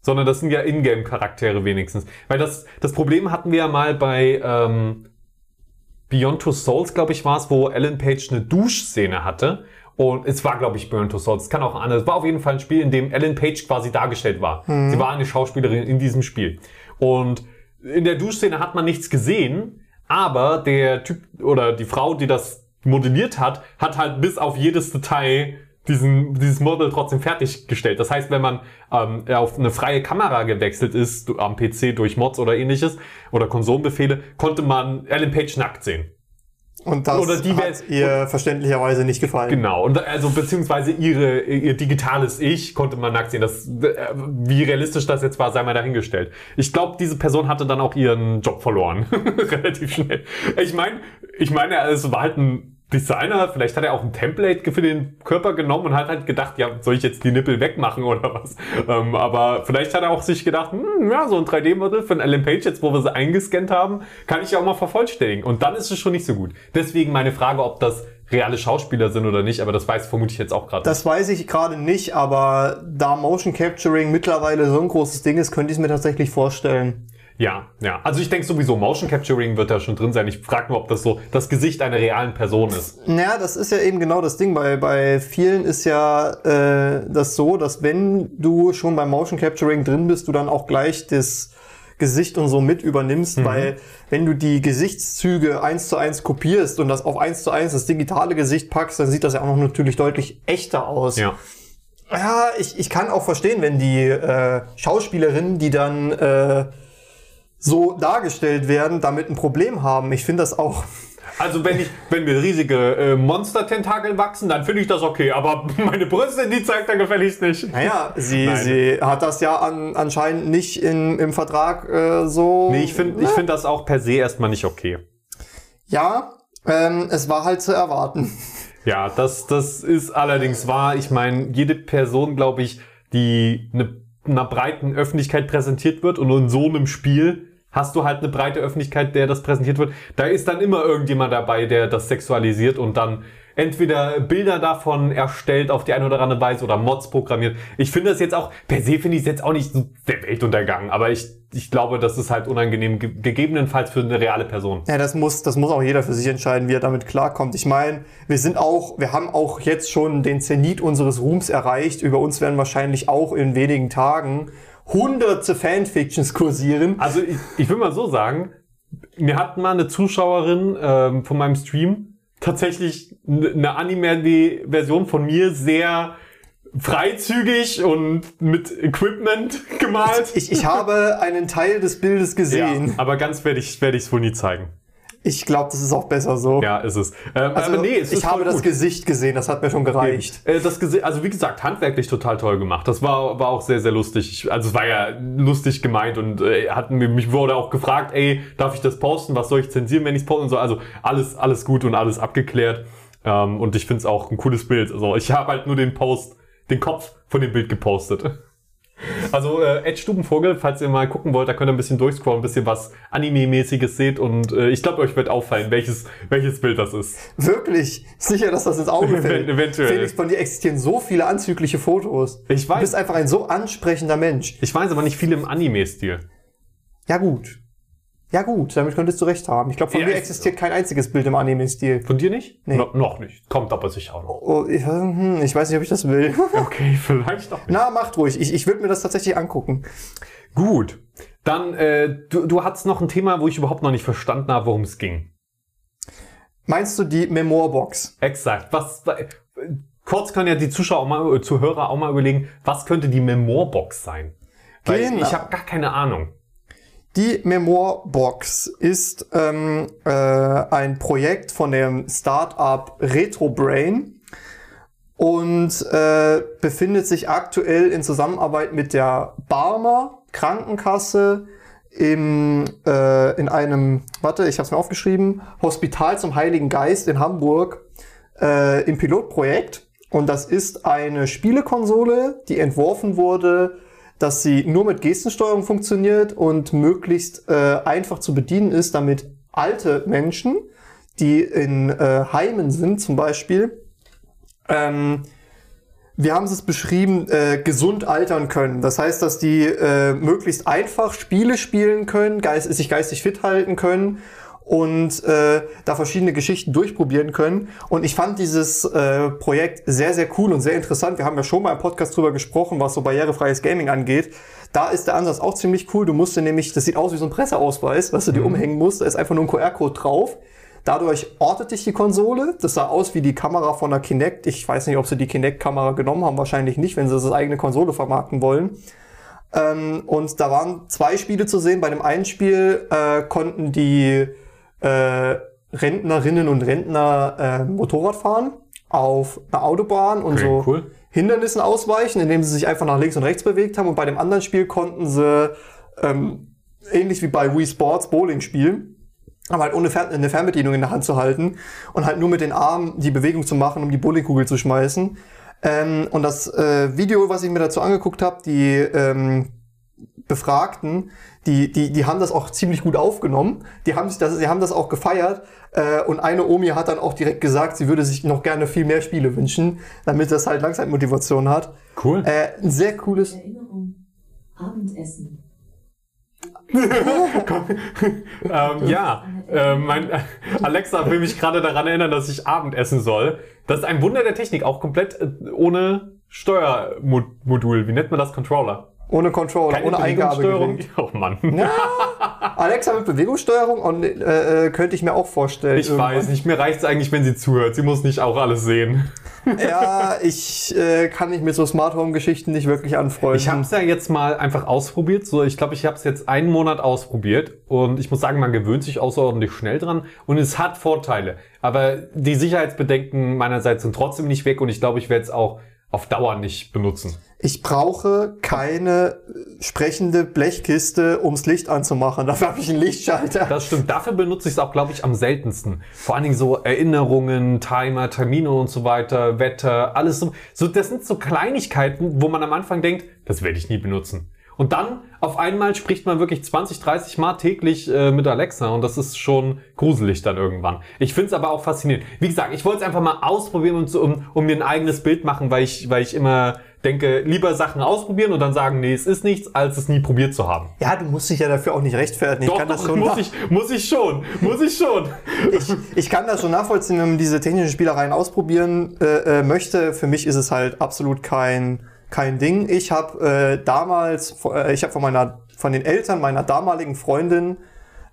S1: Sondern das sind ja Ingame-Charaktere wenigstens. Weil das, das Problem hatten wir ja mal bei ähm, Beyond Two Souls, glaube ich, war es, wo Ellen Page eine Duschszene hatte. Und es war, glaube ich, Beyond Two Souls. Es kann auch anders. Es war auf jeden Fall ein Spiel, in dem Ellen Page quasi dargestellt war. Sie war eine Schauspielerin in diesem Spiel. Und in der Duschszene hat man nichts gesehen, aber der Typ oder die Frau, die das modelliert hat, hat halt bis auf jedes Detail diesen, dieses Model trotzdem fertiggestellt. Das heißt, wenn man ähm, auf eine freie Kamera gewechselt ist, am PC durch Mods oder ähnliches oder Konsolenbefehle, konnte man Ellen Page nackt sehen.
S2: Und das
S1: oder die
S2: hat ihr verständlicherweise nicht gefallen.
S1: Genau, und also beziehungsweise ihre, ihr digitales Ich konnte man nackt sehen. Das, äh, wie realistisch das jetzt war, sei mal dahingestellt. Ich glaube, diese Person hatte dann auch ihren Job verloren. Relativ schnell. Ich meine, ich meine, es war halt ein Designer, vielleicht hat er auch ein Template für den Körper genommen und hat halt gedacht, ja, soll ich jetzt die Nippel wegmachen oder was? Ähm, aber vielleicht hat er auch sich gedacht, hm, ja, so ein 3D-Modell von Ellen Page, jetzt wo wir sie eingescannt haben, kann ich ja auch mal vervollständigen. Und dann ist es schon nicht so gut. Deswegen meine Frage, ob das reale Schauspieler sind oder nicht, aber das weiß vermutlich jetzt auch gerade.
S2: Das weiß ich gerade nicht, aber da Motion Capturing mittlerweile so ein großes Ding ist, könnte ich es mir tatsächlich vorstellen.
S1: Ja, ja. Also ich denke sowieso, Motion Capturing wird da schon drin sein. Ich frage nur, ob das so das Gesicht einer realen Person ist.
S2: Naja, das ist ja eben genau das Ding. Bei, bei vielen ist ja äh, das so, dass wenn du schon beim Motion Capturing drin bist, du dann auch gleich das Gesicht und so mit übernimmst,
S1: Mhm.
S2: weil wenn du die Gesichtszüge eins zu eins kopierst und das auf eins zu eins das digitale Gesicht packst, dann sieht das ja auch noch natürlich deutlich echter aus.
S1: Ja.
S2: Ja, ich, ich kann auch verstehen, wenn die äh, Schauspielerinnen, die dann äh, so dargestellt werden, damit ein Problem haben. Ich finde das auch.
S1: Also wenn ich, wenn mir riesige äh, Monster-Tentakel wachsen, dann finde ich das okay. Aber meine Brüste, die zeigt er gefälligst nicht.
S2: Naja, sie,
S1: Nein.
S2: sie hat das ja an, anscheinend nicht in, im Vertrag äh, so.
S1: Nee, ich finde ich find das auch per se erstmal nicht okay.
S2: Ja, ähm, es war halt zu erwarten.
S1: Ja, das, das ist allerdings wahr. Ich meine, jede Person, glaube ich, die eine, einer breiten Öffentlichkeit präsentiert wird und in so einem Spiel hast du halt eine breite Öffentlichkeit, der das präsentiert wird. Da ist dann immer irgendjemand dabei, der das sexualisiert und dann entweder Bilder davon erstellt auf die eine oder andere Weise oder Mods programmiert. Ich finde das jetzt auch, per se finde ich es jetzt auch nicht der Weltuntergang, aber ich, ich glaube, das ist halt unangenehm, ge gegebenenfalls für eine reale Person.
S2: Ja, das muss, das muss auch jeder für sich entscheiden, wie er damit klarkommt. Ich meine, wir sind auch, wir haben auch jetzt schon den Zenit unseres Ruhms erreicht. Über uns werden wahrscheinlich auch in wenigen Tagen hunderte Fanfictions kursieren.
S1: Also ich, ich will mal so sagen, mir hat mal eine Zuschauerin ähm, von meinem Stream tatsächlich eine Anime-Version von mir sehr freizügig und mit Equipment gemalt.
S2: Ich, ich habe einen Teil des Bildes
S1: Ja,
S2: gesehen.
S1: aber ganz werde ich werde ich es wohl nie zeigen.
S2: Ich glaube, das ist auch besser so.
S1: Ja, ist es. Ähm,
S2: Also,
S1: aber nee, es
S2: ich habe das
S1: gut.
S2: Gesicht gesehen, das hat mir schon gereicht.
S1: Äh, das Gese also wie gesagt, handwerklich total toll gemacht. Das war, war auch sehr, sehr lustig. Also es war ja lustig gemeint und äh, hatten mich wurde auch gefragt, ey, darf ich das posten? Was soll ich zensieren, wenn ich es poste? Und so. Also alles, alles gut und alles abgeklärt. Ähm, und ich finde es auch ein cooles Bild. Also ich habe halt nur den Post, den Kopf von dem Bild gepostet. Also äh, Ed Stubenvogel, falls ihr mal gucken wollt, da könnt ihr ein bisschen durchscrollen, ein bisschen was Anime-mäßiges seht und äh, ich glaube, euch wird auffallen, welches, welches Bild das ist.
S2: Wirklich? Sicher, dass das ins Auge fällt?
S1: Eventuell.
S2: Felix, von dir existieren so viele anzügliche Fotos.
S1: Ich weiß.
S2: Du bist einfach ein so ansprechender Mensch.
S1: Ich weiß aber nicht viel im Anime-Stil.
S2: Ja gut. Ja gut, damit könntest du recht haben. Ich glaube, von
S1: Ja,
S2: mir
S1: ich-
S2: existiert kein einziges Bild im Anime-Stil.
S1: Von dir nicht?
S2: Nee.
S1: No, noch nicht. Kommt aber sicher noch.
S2: Oh, ich, hm, ich weiß nicht, ob ich das will.
S1: Okay, vielleicht doch.
S2: Na, macht ruhig. Ich, ich würde mir das tatsächlich angucken.
S1: Gut. Dann, äh, du, du hattest noch ein Thema, wo ich überhaupt noch nicht verstanden habe, worum es ging.
S2: Meinst du die Memoir-Box?
S1: Exakt. Was, äh, kurz können ja die Zuschauer auch mal, äh, Zuhörer auch mal überlegen, was könnte die Memoir-Box sein? Weil
S2: Genau.
S1: ich habe gar keine Ahnung.
S2: Die Memoir-Box ist ähm, äh, ein Projekt von dem Startup RetroBrain und äh, befindet sich aktuell in Zusammenarbeit mit der Barmer Krankenkasse im, äh, in einem, warte, ich habe es mir aufgeschrieben, Hospital zum Heiligen Geist in Hamburg äh, im Pilotprojekt. Und das ist eine Spielekonsole, die entworfen wurde, dass sie nur mit Gestensteuerung funktioniert und möglichst äh, einfach zu bedienen ist, damit alte Menschen, die in äh, Heimen sind zum Beispiel, ähm, wir haben es beschrieben, äh, gesund altern können. Das heißt, dass die äh, möglichst einfach Spiele spielen können, geist, sich geistig fit halten können und äh, da verschiedene Geschichten durchprobieren können. Und ich fand dieses äh, Projekt sehr, sehr cool und sehr interessant. Wir haben ja schon mal im Podcast drüber gesprochen, was so barrierefreies Gaming angeht. Da ist der Ansatz auch ziemlich cool. Du musst dir nämlich, das sieht aus wie so ein Presseausweis, was du dir umhängen musst. Da ist einfach nur ein QR-Code drauf. Dadurch ortet dich die Konsole. Das sah aus wie die Kamera von der Kinect. Ich weiß nicht, ob sie die Kinect-Kamera genommen haben. Wahrscheinlich nicht, wenn sie das eigene Konsole vermarkten wollen. Ähm, und da waren zwei Spiele zu sehen. Bei dem einen Spiel äh, konnten die äh, Rentnerinnen und Rentner äh, Motorrad fahren auf einer Autobahn und
S1: Okay,
S2: so
S1: cool.
S2: Hindernissen ausweichen, indem sie sich einfach nach links und rechts bewegt haben. Und bei dem anderen Spiel konnten sie ähm, ähnlich wie bei Wii Sports Bowling spielen aber halt ohne Fern eine Fernbedienung in der Hand zu halten und halt nur mit den Armen die Bewegung zu machen, um die Bowlingkugel zu schmeißen. Ähm, und das äh, Video, was ich mir dazu angeguckt habe, die ähm, Befragten, die, die, die haben das auch ziemlich gut aufgenommen. Die haben sich das, sie haben das auch gefeiert. Äh, und eine Omi hat dann auch direkt gesagt, sie würde sich noch gerne viel mehr Spiele wünschen, damit das halt Langzeitmotivation hat.
S1: Cool.
S2: Äh, ein sehr cooles.
S3: Erinnerung. Abendessen.
S1: ähm, ja, äh, mein Alexa will mich gerade daran erinnern, dass ich Abend essen soll. Das ist ein Wunder der Technik, auch komplett äh, ohne Steuermodul. Wie nennt man das? Controller.
S2: Ohne Controller,
S1: Keine
S2: ohne. Eingabegerät.
S1: Oh Mann.
S2: Alexa mit Bewegungssteuerung und äh, äh, könnte ich mir auch vorstellen.
S1: Ich
S2: irgendwann.
S1: weiß nicht, mir reicht's eigentlich, wenn sie zuhört. Sie muss nicht auch alles sehen.
S2: Ja, ich äh, kann mich mit so Smart Home Geschichten nicht wirklich anfreunden.
S1: Ich habe es ja jetzt mal einfach ausprobiert. So, ich glaube, ich habe es jetzt einen Monat ausprobiert und ich muss sagen, man gewöhnt sich außerordentlich schnell dran und es hat Vorteile. Aber die Sicherheitsbedenken meinerseits sind trotzdem nicht weg und ich glaube, ich werde es auch auf Dauer nicht benutzen.
S2: Ich brauche keine sprechende Blechkiste, ums Licht anzumachen. Dafür habe ich einen Lichtschalter.
S1: Das stimmt. Dafür benutze ich es auch, glaube ich, am seltensten. Vor allen Dingen so Erinnerungen, Timer, Termine und so weiter, Wetter, alles so. so. Das sind so Kleinigkeiten, wo man am Anfang denkt, das werde ich nie benutzen. Und dann auf einmal spricht man wirklich 20, 30 Mal täglich äh, mit Alexa und das ist schon gruselig dann irgendwann. Ich finde es aber auch faszinierend. Wie gesagt, ich wollte es einfach mal ausprobieren und so, um, um mir ein eigenes Bild machen, weil ich, weil ich immer denke, lieber Sachen ausprobieren und dann sagen, nee, es ist nichts, als es nie probiert zu haben.
S2: Ja, du musst dich ja dafür auch nicht rechtfertigen.
S1: Doch,
S2: ich kann das
S1: doch,
S2: schon
S1: muss ich, muss ich schon, muss ich schon.
S2: ich, ich kann das schon nachvollziehen, wenn man diese technischen Spielereien ausprobieren äh, äh, möchte. Für mich ist es halt absolut kein kein Ding. Ich habe äh, damals, äh, ich habe von meiner von den Eltern meiner damaligen Freundin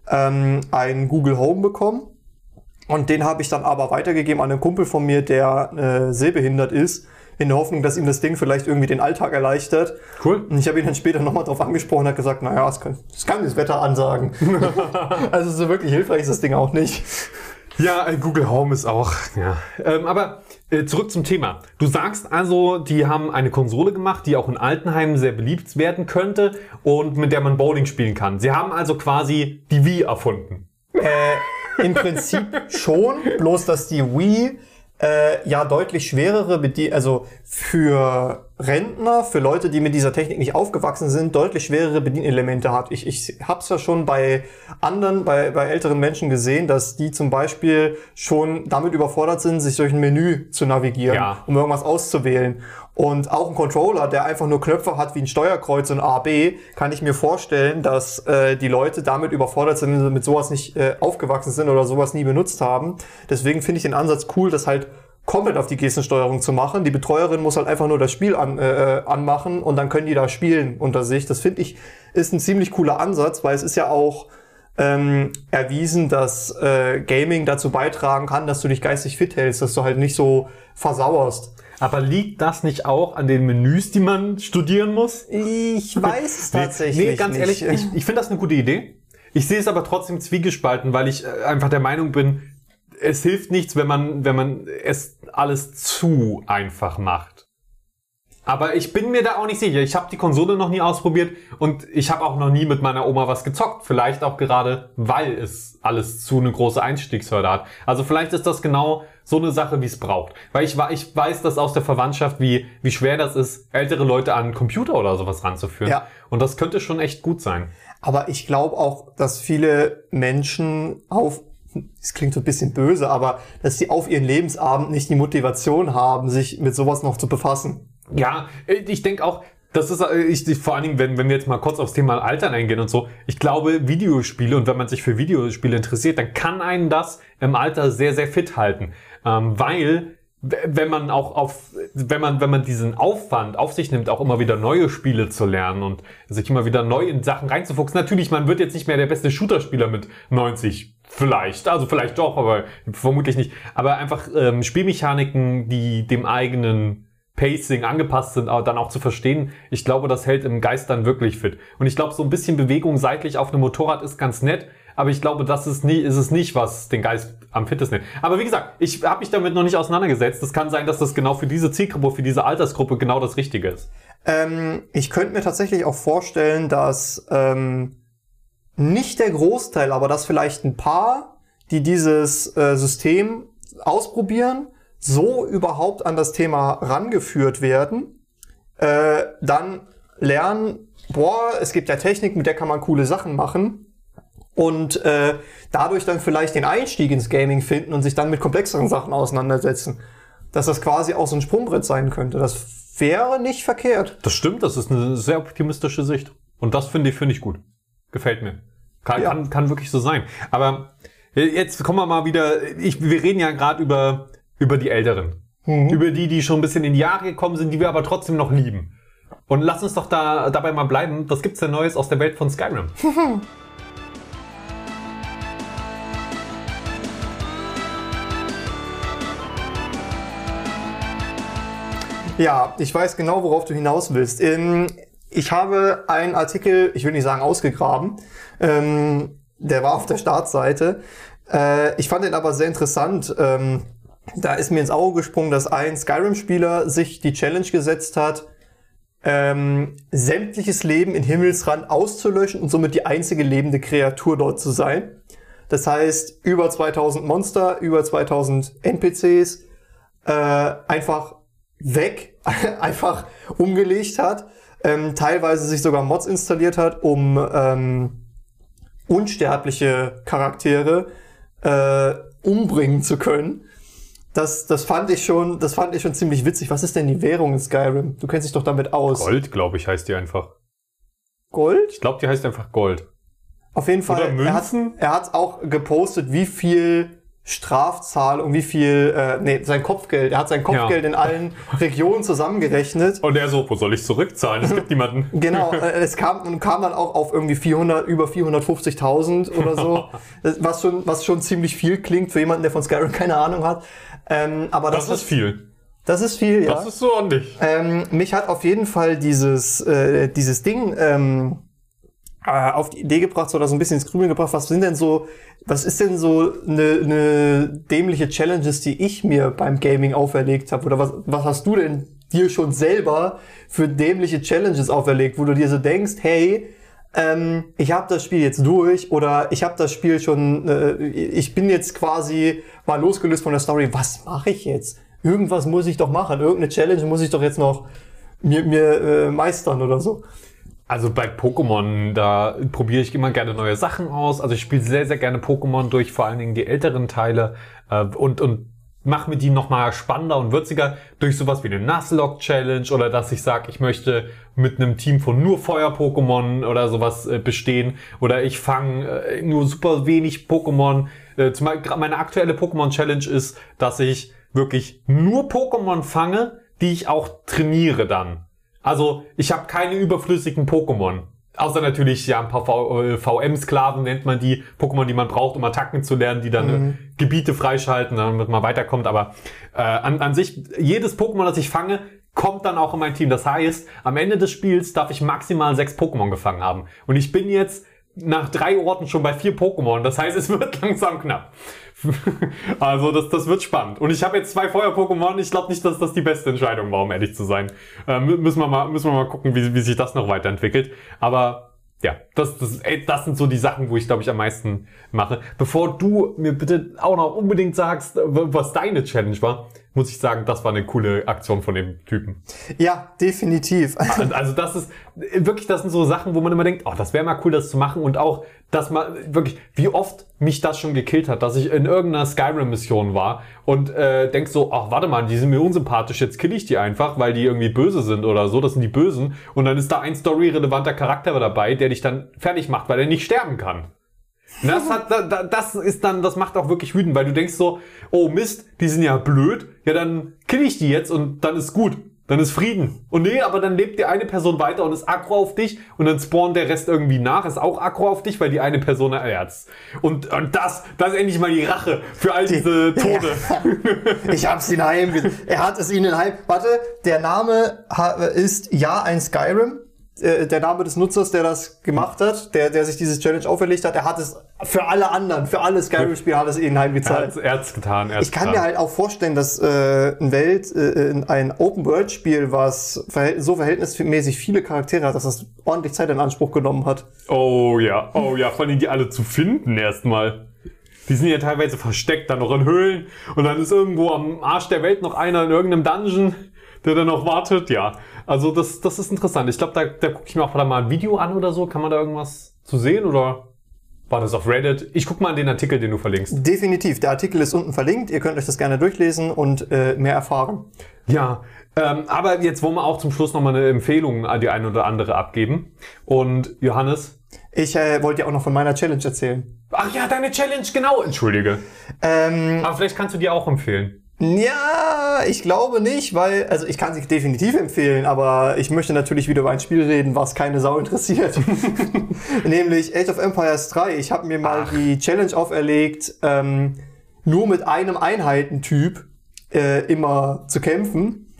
S2: ähm, ein Google Home bekommen und den habe ich dann aber weitergegeben an einen Kumpel von mir, der äh, sehbehindert ist, in der Hoffnung, dass ihm das Ding vielleicht irgendwie den Alltag erleichtert.
S1: Cool.
S2: Und ich habe ihn dann später nochmal drauf angesprochen und hat gesagt, naja, es kann, es kann das Wetter ansagen. also so wirklich hilfreich ist das Ding auch nicht.
S1: Ja, äh, Google Home ist auch, ja. Ähm, aber äh, zurück zum Thema. Du sagst also, die haben eine Konsole gemacht, die auch in Altenheimen sehr beliebt werden könnte und mit der man Bowling spielen kann. Sie haben also quasi die Wii erfunden.
S2: Äh, Im Prinzip schon, bloß dass die Wii äh, ja deutlich schwerere, Bedi also für Rentner, für Leute, die mit dieser Technik nicht aufgewachsen sind, deutlich schwerere Bedienelemente hat. Ich, ich habe es ja schon bei anderen, bei, bei älteren Menschen gesehen, dass die zum Beispiel schon damit überfordert sind, sich durch ein Menü zu navigieren,
S1: Ja.
S2: um irgendwas auszuwählen. Und auch ein Controller, der einfach nur Knöpfe hat wie ein Steuerkreuz und A, B, kann ich mir vorstellen, dass äh, die Leute damit überfordert sind, wenn sie mit sowas nicht äh, aufgewachsen sind oder sowas nie benutzt haben. Deswegen finde ich den Ansatz cool, das halt komplett auf die Gestensteuerung zu machen. Die Betreuerin muss halt einfach nur das Spiel an, äh, äh, anmachen und dann können die da spielen unter sich. Das finde ich ist ein ziemlich cooler Ansatz, weil es ist ja auch ähm, erwiesen, dass äh, Gaming dazu beitragen kann, dass du dich geistig fit hältst, dass du halt nicht so versauerst.
S1: Aber liegt das nicht auch an den Menüs, die man studieren muss?
S2: Ich weiß es tatsächlich
S1: Nee, ganz
S2: nicht.
S1: ehrlich, ich, ich finde das eine gute Idee. Ich sehe es aber trotzdem zwiegespalten, weil ich äh, einfach der Meinung bin, es hilft nichts, wenn man, wenn man es alles zu einfach macht. Aber ich bin mir da auch nicht sicher. Ich habe die Konsole noch nie ausprobiert und ich habe auch noch nie mit meiner Oma was gezockt. Vielleicht auch gerade, weil es alles zu eine große Einstiegshürde hat. Also vielleicht ist das genau so eine Sache, wie es braucht. Weil ich, ich weiß das aus der Verwandtschaft, wie, wie schwer das ist, ältere Leute an einen Computer oder sowas ranzuführen.
S2: Ja.
S1: Und das könnte schon echt gut sein.
S2: Aber ich glaube auch, dass viele Menschen auf, es klingt so ein bisschen böse, aber dass sie auf ihren Lebensabend nicht die Motivation haben, sich mit sowas noch zu befassen.
S1: Ja, ich denke auch, das ist äh, ich, ich, vor allen Dingen, wenn, wenn wir jetzt mal kurz aufs Thema Altern eingehen und so. Ich glaube, Videospiele und wenn man sich für Videospiele interessiert, dann kann einen das im Alter sehr, sehr fit halten. Ähm, weil, wenn man auch auf, wenn man, wenn man diesen Aufwand auf sich nimmt, auch immer wieder neue Spiele zu lernen und sich immer wieder neu in Sachen reinzufuchsen. Natürlich, man wird jetzt nicht mehr der beste Shooter-Spieler mit 90. Vielleicht, also vielleicht doch, aber vermutlich nicht. Aber einfach ähm, Spielmechaniken, die dem eigenen Pacing angepasst sind, aber dann auch zu verstehen. Ich glaube, das hält im Geist dann wirklich fit. Und ich glaube, so ein bisschen Bewegung seitlich auf einem Motorrad ist ganz nett, aber ich glaube, das ist, nie, ist es nicht, was den Geist am fittesten hält. Aber wie gesagt, ich habe mich damit noch nicht auseinandergesetzt. Es kann sein, dass das genau für diese Zielgruppe, für diese Altersgruppe genau das Richtige ist.
S2: Ähm, ich könnte mir tatsächlich auch vorstellen, dass ähm, nicht der Großteil, aber dass vielleicht ein paar, die dieses äh, System ausprobieren, so überhaupt an das Thema rangeführt werden, äh, dann lernen, boah, es gibt ja Technik, mit der kann man coole Sachen machen und äh, dadurch dann vielleicht den Einstieg ins Gaming finden und sich dann mit komplexeren Sachen auseinandersetzen. Dass das quasi auch so ein Sprungbrett sein könnte. Das wäre nicht verkehrt.
S1: Das stimmt, das ist eine sehr optimistische Sicht. Und das finde ich, finde ich gut. Gefällt mir. Kann,
S2: Ja.
S1: kann, kann wirklich so sein. Aber jetzt kommen wir mal wieder, ich, wir reden ja gerade über, über die Älteren. Über die, die schon ein bisschen in die Jahre gekommen sind, die wir aber trotzdem noch lieben. Und lass uns doch da dabei mal bleiben. Was gibt's denn Neues aus der Welt von Skyrim?
S2: Ja, ich weiß genau, worauf du hinaus willst. Ähm, Ich habe einen Artikel, ich will nicht sagen ausgegraben, ähm, der war auf der Startseite. Äh, Ich fand den aber sehr interessant. Da ist mir ins Auge gesprungen, dass ein Skyrim-Spieler sich die Challenge gesetzt hat, ähm, sämtliches Leben in Himmelsrand auszulöschen und somit die einzige lebende Kreatur dort zu sein. Das heißt, über 2000 Monster, über 2000 NPCs äh, einfach weg, einfach umgelegt hat, ähm, teilweise sich sogar Mods installiert hat, um ähm, unsterbliche Charaktere äh, umbringen zu können. Das, das fand ich schon, das fand ich schon ziemlich witzig. Was ist denn die Währung in Skyrim? Du kennst dich doch damit aus.
S1: Gold, glaube ich, heißt die einfach.
S2: Gold?
S1: Ich glaube, die heißt einfach Gold.
S2: Auf jeden Fall.
S1: Oder
S2: Er hat,
S1: Münzen?
S2: er hat auch gepostet, wie viel Strafzahlung, wie viel, äh, nee, sein Kopfgeld. Er hat sein Kopfgeld
S1: Ja.
S2: in allen Regionen zusammengerechnet.
S1: Und er so, wo soll ich zurückzahlen? Es gibt niemanden.
S2: Genau, äh, es kam, und kam dann auch auf irgendwie 400, über 450.000 oder so, was schon, was schon ziemlich viel klingt für jemanden, der von Skyrim keine Ahnung hat. Ähm, aber das,
S1: Das ist viel.
S2: Das ist viel, ja.
S1: Das ist so ordentlich.
S2: Ähm, mich hat auf jeden Fall dieses, äh, dieses Ding ähm, äh, auf die Idee gebracht oder so ein bisschen ins Grübeln gebracht. Was sind denn so, was ist denn so eine ne dämliche Challenges, die ich mir beim Gaming auferlegt habe? Oder was, was hast du denn dir schon selber für dämliche Challenges auferlegt, wo du dir so denkst, hey, ähm, ich habe das Spiel jetzt durch oder ich habe das Spiel schon, äh, ich bin jetzt quasi mal losgelöst von der Story. Was mache ich jetzt? Irgendwas muss ich doch machen. Irgendeine Challenge muss ich doch jetzt noch mir, mir äh, meistern oder so.
S1: Also bei Pokémon, da probiere ich immer gerne neue Sachen aus. Also ich spiele sehr, sehr gerne Pokémon durch, vor allen Dingen die älteren Teile äh, und, und mache mir die nochmal spannender und würziger durch sowas wie eine Nuzlocke-Challenge oder dass ich sage, ich möchte mit einem Team von nur Feuer-Pokémon oder sowas äh, bestehen oder ich fange äh, nur super wenig Pokémon. Äh, zum Beispiel, meine aktuelle Pokémon-Challenge ist, dass ich wirklich nur Pokémon fange, die ich auch trainiere dann. Also ich habe keine überflüssigen Pokémon. Außer natürlich ja ein paar VM-Sklaven nennt man die Pokémon, die man braucht, um Attacken zu lernen, die dann äh, Gebiete freischalten, damit man weiterkommt. Aber äh, an, an sich, jedes Pokémon, das ich fange, kommt dann auch in mein Team. Das heißt, am Ende des Spiels darf ich maximal sechs Pokémon gefangen haben. Und ich bin jetzt nach drei Orten schon bei vier Pokémon. Das heißt, es wird langsam knapp. also das, das wird spannend. Und ich habe jetzt zwei Feuer-Pokémon. Ich glaube nicht, dass das die beste Entscheidung war, um ehrlich zu sein. Äh, mü- müssen, wir mal, müssen wir mal gucken, wie, wie sich das noch weiterentwickelt. Aber ja, das, das, ey, das sind so die Sachen, wo ich glaube ich am meisten mache. Bevor du mir bitte auch noch unbedingt sagst, was deine Challenge war, muss ich sagen, das war eine coole Aktion von dem Typen.
S2: Ja, definitiv.
S1: Und Also das ist wirklich, das sind so Sachen, wo man immer denkt, oh, das wäre mal cool, das zu machen und auch, dass man wirklich, wie oft mich das schon gekillt hat, dass ich in irgendeiner Skyrim-Mission war und äh, denk so, ach, warte mal, die sind mir unsympathisch, jetzt kill ich die einfach, weil die irgendwie böse sind oder so, das sind die Bösen und dann ist da ein storyrelevanter Charakter dabei, der dich dann fertig macht, weil er nicht sterben kann. Das hat, da- da- das ist dann, das macht auch wirklich wütend, weil du denkst so, oh Mist, die sind ja blöd, ja dann kill ich die jetzt und dann ist gut, dann ist Frieden. Und nee, aber dann lebt die eine Person weiter und ist aggro auf dich und dann spawnt der Rest irgendwie nach, ist auch aggro auf dich, weil die eine Person erherzt. Und, und das, das ist endlich mal die Rache für all diese Tode.
S2: Ich hab's ihn heim. Er hat es ihnen heim. Warte, der Name ist ja ein Skyrim. Äh, Der Name des Nutzers, der das gemacht hat, der, der sich dieses Challenge auferlegt hat, er hat es für alle anderen, für alle Skyrim-Spieler hat es ihnen heimgezahlt.
S1: er hat's getan. Er hat's
S2: Ich kann
S1: getan.
S2: mir halt auch vorstellen, dass äh, ein Welt, äh, ein Open-World-Spiel, was verhält so verhältnismäßig viele Charaktere hat, dass das ordentlich Zeit in Anspruch genommen hat.
S1: Oh ja, oh ja, vor allem die alle zu finden erstmal. Die sind ja teilweise versteckt, dann noch in Höhlen und dann ist irgendwo am Arsch der Welt noch einer in irgendeinem Dungeon, der dann noch wartet. Ja, also das, das ist interessant. Ich glaube, da, da gucke ich mir auch mal ein Video an oder so. Kann man da irgendwas zu sehen oder war das auf Reddit? Ich guck mal an den Artikel, den du verlinkst.
S2: Definitiv. Der Artikel ist unten verlinkt. Ihr könnt euch das gerne durchlesen und äh, mehr erfahren.
S1: Ja, ähm, aber jetzt wollen wir auch zum Schluss nochmal eine Empfehlung an die eine oder andere abgeben. Und Johannes,
S2: Ich äh, wollte ja auch noch von meiner Challenge erzählen.
S1: Ach ja, deine Challenge, genau. Entschuldige.
S2: Ähm,
S1: Aber vielleicht kannst du die auch empfehlen.
S2: Ja, ich glaube nicht, weil, also ich kann sie definitiv empfehlen, aber ich möchte natürlich wieder über ein Spiel reden, was keine Sau interessiert. Nämlich Age of Empires 3. Ich habe mir mal die Challenge auferlegt, ähm, nur mit einem Einheitentyp äh, immer zu kämpfen.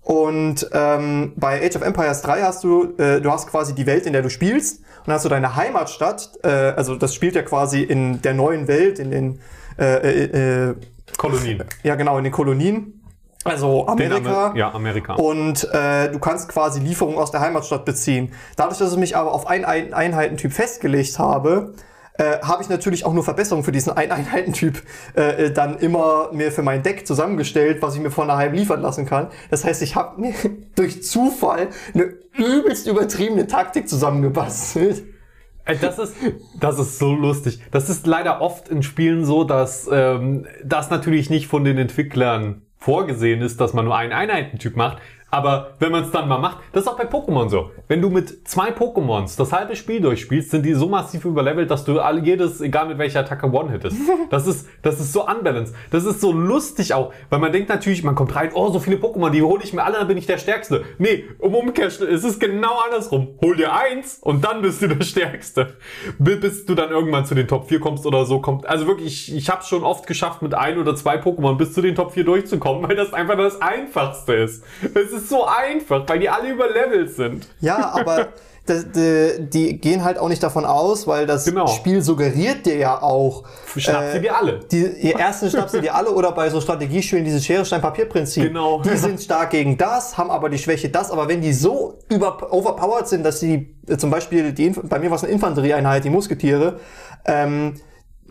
S2: Und ähm, bei Age of Empires 3 hast du, äh, du hast quasi die Welt, in der du spielst, und dann hast du deine Heimatstadt, äh, also das spielt ja quasi in der neuen Welt, in den, äh, äh, äh,
S1: Kolonien.
S2: ja genau, in den Kolonien, also Amerika.
S1: Amer- ja, Amerika.
S2: Und äh, du kannst quasi Lieferungen aus der Heimatstadt beziehen. Dadurch, dass ich mich aber auf einen Ein Einheitentyp festgelegt habe, äh, habe ich natürlich auch nur Verbesserungen für diesen einen Einheitentyp äh, äh, dann immer mir für mein Deck zusammengestellt, was ich mir von daheim liefern lassen kann. Das heißt, ich habe mir durch Zufall eine übelst übertriebene Taktik zusammengebastelt.
S1: Das ist, das ist so lustig. Das ist leider oft in Spielen so, dass ähm, das natürlich nicht von den Entwicklern vorgesehen ist, dass man nur einen Einheitentyp macht. Aber wenn man es dann mal macht, das ist auch bei Pokémon so. Wenn du mit zwei Pokémons das halbe Spiel durchspielst, sind die so massiv überlevelt, dass du alle, jedes, egal mit welcher Attacke one hittest. Das ist, das ist so unbalanced. Das ist so lustig auch, weil man denkt natürlich, man kommt rein, oh, so viele Pokémon, die hole ich mir alle, dann bin ich der Stärkste. Nee, um Umkehr, es ist genau andersrum. Hol dir eins und dann bist du der Stärkste. Bi- Bis du dann irgendwann zu den Top 4 kommst oder so kommt. Also wirklich, ich, ich habe schon oft geschafft, mit ein oder zwei Pokémon bis zu den Top 4 durchzukommen, weil das einfach das Einfachste ist. Es ist so einfach, weil die alle überlevelt sind.
S2: Ja, aber das, die, die gehen halt auch nicht davon aus, weil das
S1: Genau.
S2: Spiel suggeriert dir ja auch.
S1: Schnapp sie dir alle.
S2: Die, ihr ersten schnappst du dir alle oder bei so Strategiespielen dieses Schere-Stein-Papier-Prinzip.
S1: Genau.
S2: Die sind stark gegen das, haben aber die Schwäche das, aber wenn die so über, overpowered sind, dass sie äh, zum Beispiel, die, Inf- bei mir war es eine Infanterieeinheit, die Musketiere, ähm,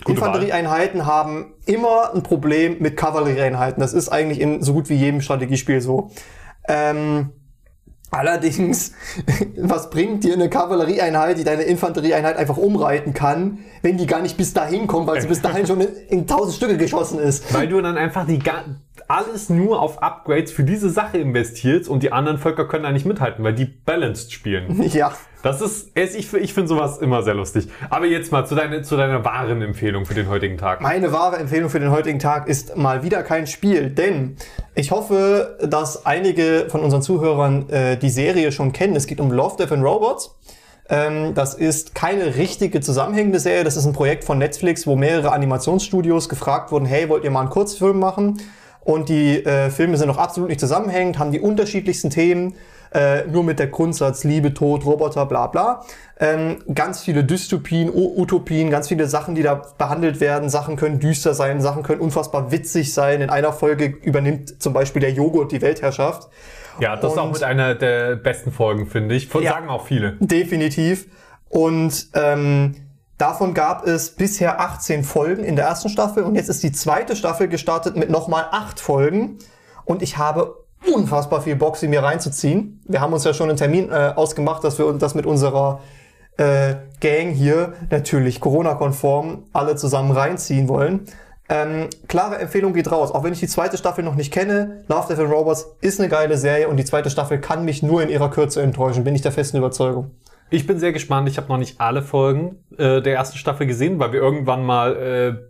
S1: Gute Wahl.
S2: Infanterieeinheiten haben immer ein Problem mit Kavallerieeinheiten. Das ist eigentlich in so gut wie jedem Strategiespiel so. Ähm, Allerdings, was bringt dir eine Kavallerieeinheit, die deine Infanterieeinheit einfach umreiten kann, wenn die gar nicht bis dahin kommt, weil sie bis dahin schon in, tausend Stücke geschossen ist?
S1: Weil du dann einfach die alles nur auf Upgrades für diese Sache investierst und die anderen Völker können da nicht mithalten, weil die balanced spielen.
S2: Ja.
S1: Das ist, ich, ich finde sowas immer sehr lustig. Aber jetzt mal zu, deiner zu deiner wahren Empfehlung für den heutigen Tag.
S2: Meine wahre Empfehlung für den heutigen Tag ist mal wieder kein Spiel, denn ich hoffe, dass einige von unseren Zuhörern äh, die Serie schon kennen. Es geht um Love, Death and Robots. Ähm, das ist keine richtige zusammenhängende Serie. Das ist ein Projekt von Netflix, wo mehrere Animationsstudios gefragt wurden, hey, wollt ihr mal einen Kurzfilm machen? Und die äh, Filme sind noch absolut nicht zusammenhängend, haben die unterschiedlichsten Themen, äh, nur mit der Grundsatz Liebe, Tod, Roboter, bla bla. Ähm, ganz viele Dystopien, Utopien, ganz viele Sachen, die da behandelt werden. Sachen können düster sein, Sachen können unfassbar witzig sein. In einer Folge übernimmt zum Beispiel der Joghurt die Weltherrschaft.
S1: Ja, das ist auch
S2: Und-
S1: mit einer der besten Folgen, finde ich. Von
S2: Ja.
S1: sagen auch viele.
S2: Definitiv. Und ähm, davon gab es bisher 18 Folgen in der ersten Staffel und jetzt ist die zweite Staffel gestartet mit nochmal 8 Folgen. Und ich habe unfassbar viel Bock, sie mir reinzuziehen. Wir haben uns ja schon einen Termin äh, ausgemacht, dass wir das mit unserer äh, Gang hier, natürlich Corona-konform, alle zusammen reinziehen wollen. Ähm, klare Empfehlung geht raus. Auch wenn ich die zweite Staffel noch nicht kenne, Love, Death and Robots ist eine geile Serie und die zweite Staffel kann mich nur in ihrer Kürze enttäuschen, bin ich der festen Überzeugung.
S1: Ich bin sehr gespannt. Ich habe noch nicht alle Folgen äh, der ersten Staffel gesehen, weil wir irgendwann mal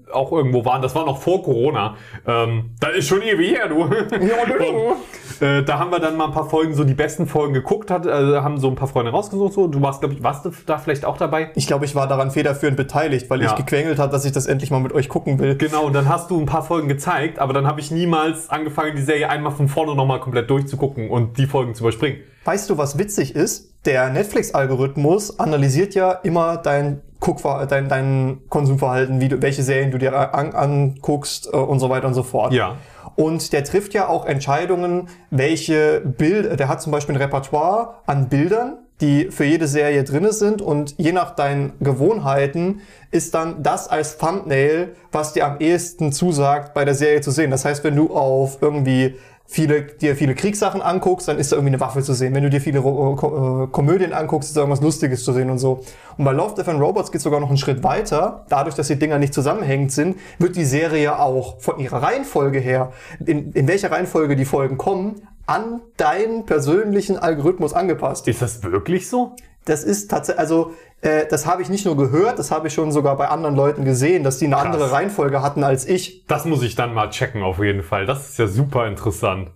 S1: äh, auch irgendwo waren. Das war noch vor Corona. Ähm, das ist schon ewig her, du. Und, äh, da haben wir dann mal ein paar Folgen, so die besten Folgen geguckt, hat, äh, haben so ein paar Freunde rausgesucht. So. Du warst, glaube ich, warst du da vielleicht auch dabei?
S2: Ich glaube, ich war daran federführend beteiligt, weil ich
S1: Ja.
S2: gequengelt hat, dass ich das endlich mal mit euch gucken will.
S1: Genau, und dann hast du ein paar Folgen gezeigt, aber dann habe ich niemals angefangen, die Serie einmal von vorne nochmal komplett durchzugucken und die Folgen zu überspringen.
S2: Weißt du, was witzig ist? Der Netflix-Algorithmus analysiert ja immer dein Guckver dein, dein Konsumverhalten, wie du, welche Serien du dir an, anguckst äh, und so weiter und so fort.
S1: Ja.
S2: Und der trifft ja auch Entscheidungen, welche Bild, der hat zum Beispiel ein Repertoire an Bildern, die für jede Serie drinne sind und je nach deinen Gewohnheiten ist dann das als Thumbnail, was dir am ehesten zusagt, bei der Serie zu sehen. Das heißt, wenn du auf irgendwie viele, dir viele Kriegssachen anguckst, dann ist da irgendwie eine Waffe zu sehen. Wenn du dir viele Ro Ko äh, Komödien anguckst, ist da irgendwas Lustiges zu sehen und so. Und bei Love, Death and Robots geht sogar noch einen Schritt weiter. Dadurch, dass die Dinger nicht zusammenhängend sind, wird die Serie auch von ihrer Reihenfolge her, in, in welcher Reihenfolge die Folgen kommen, an deinen persönlichen Algorithmus angepasst.
S1: Ist das wirklich so?
S2: Das ist tatsächlich, also äh, das habe ich nicht nur gehört, das habe ich schon sogar bei anderen Leuten gesehen, dass die eine andere Reihenfolge hatten als ich.
S1: Das muss ich dann mal checken auf jeden Fall. Das ist ja super interessant.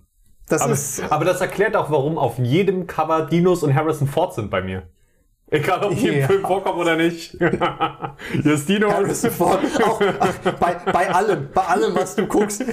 S2: Das
S1: Aber,
S2: ist
S1: aber das erklärt auch, warum auf jedem Cover Dinos und Harrison Ford sind bei mir. Egal, ob die im
S2: Ja.
S1: Film vorkommen oder nicht. Hier ist Dino.
S2: Harrison Ford, auch, ach, bei, bei allem, bei allem, was du guckst.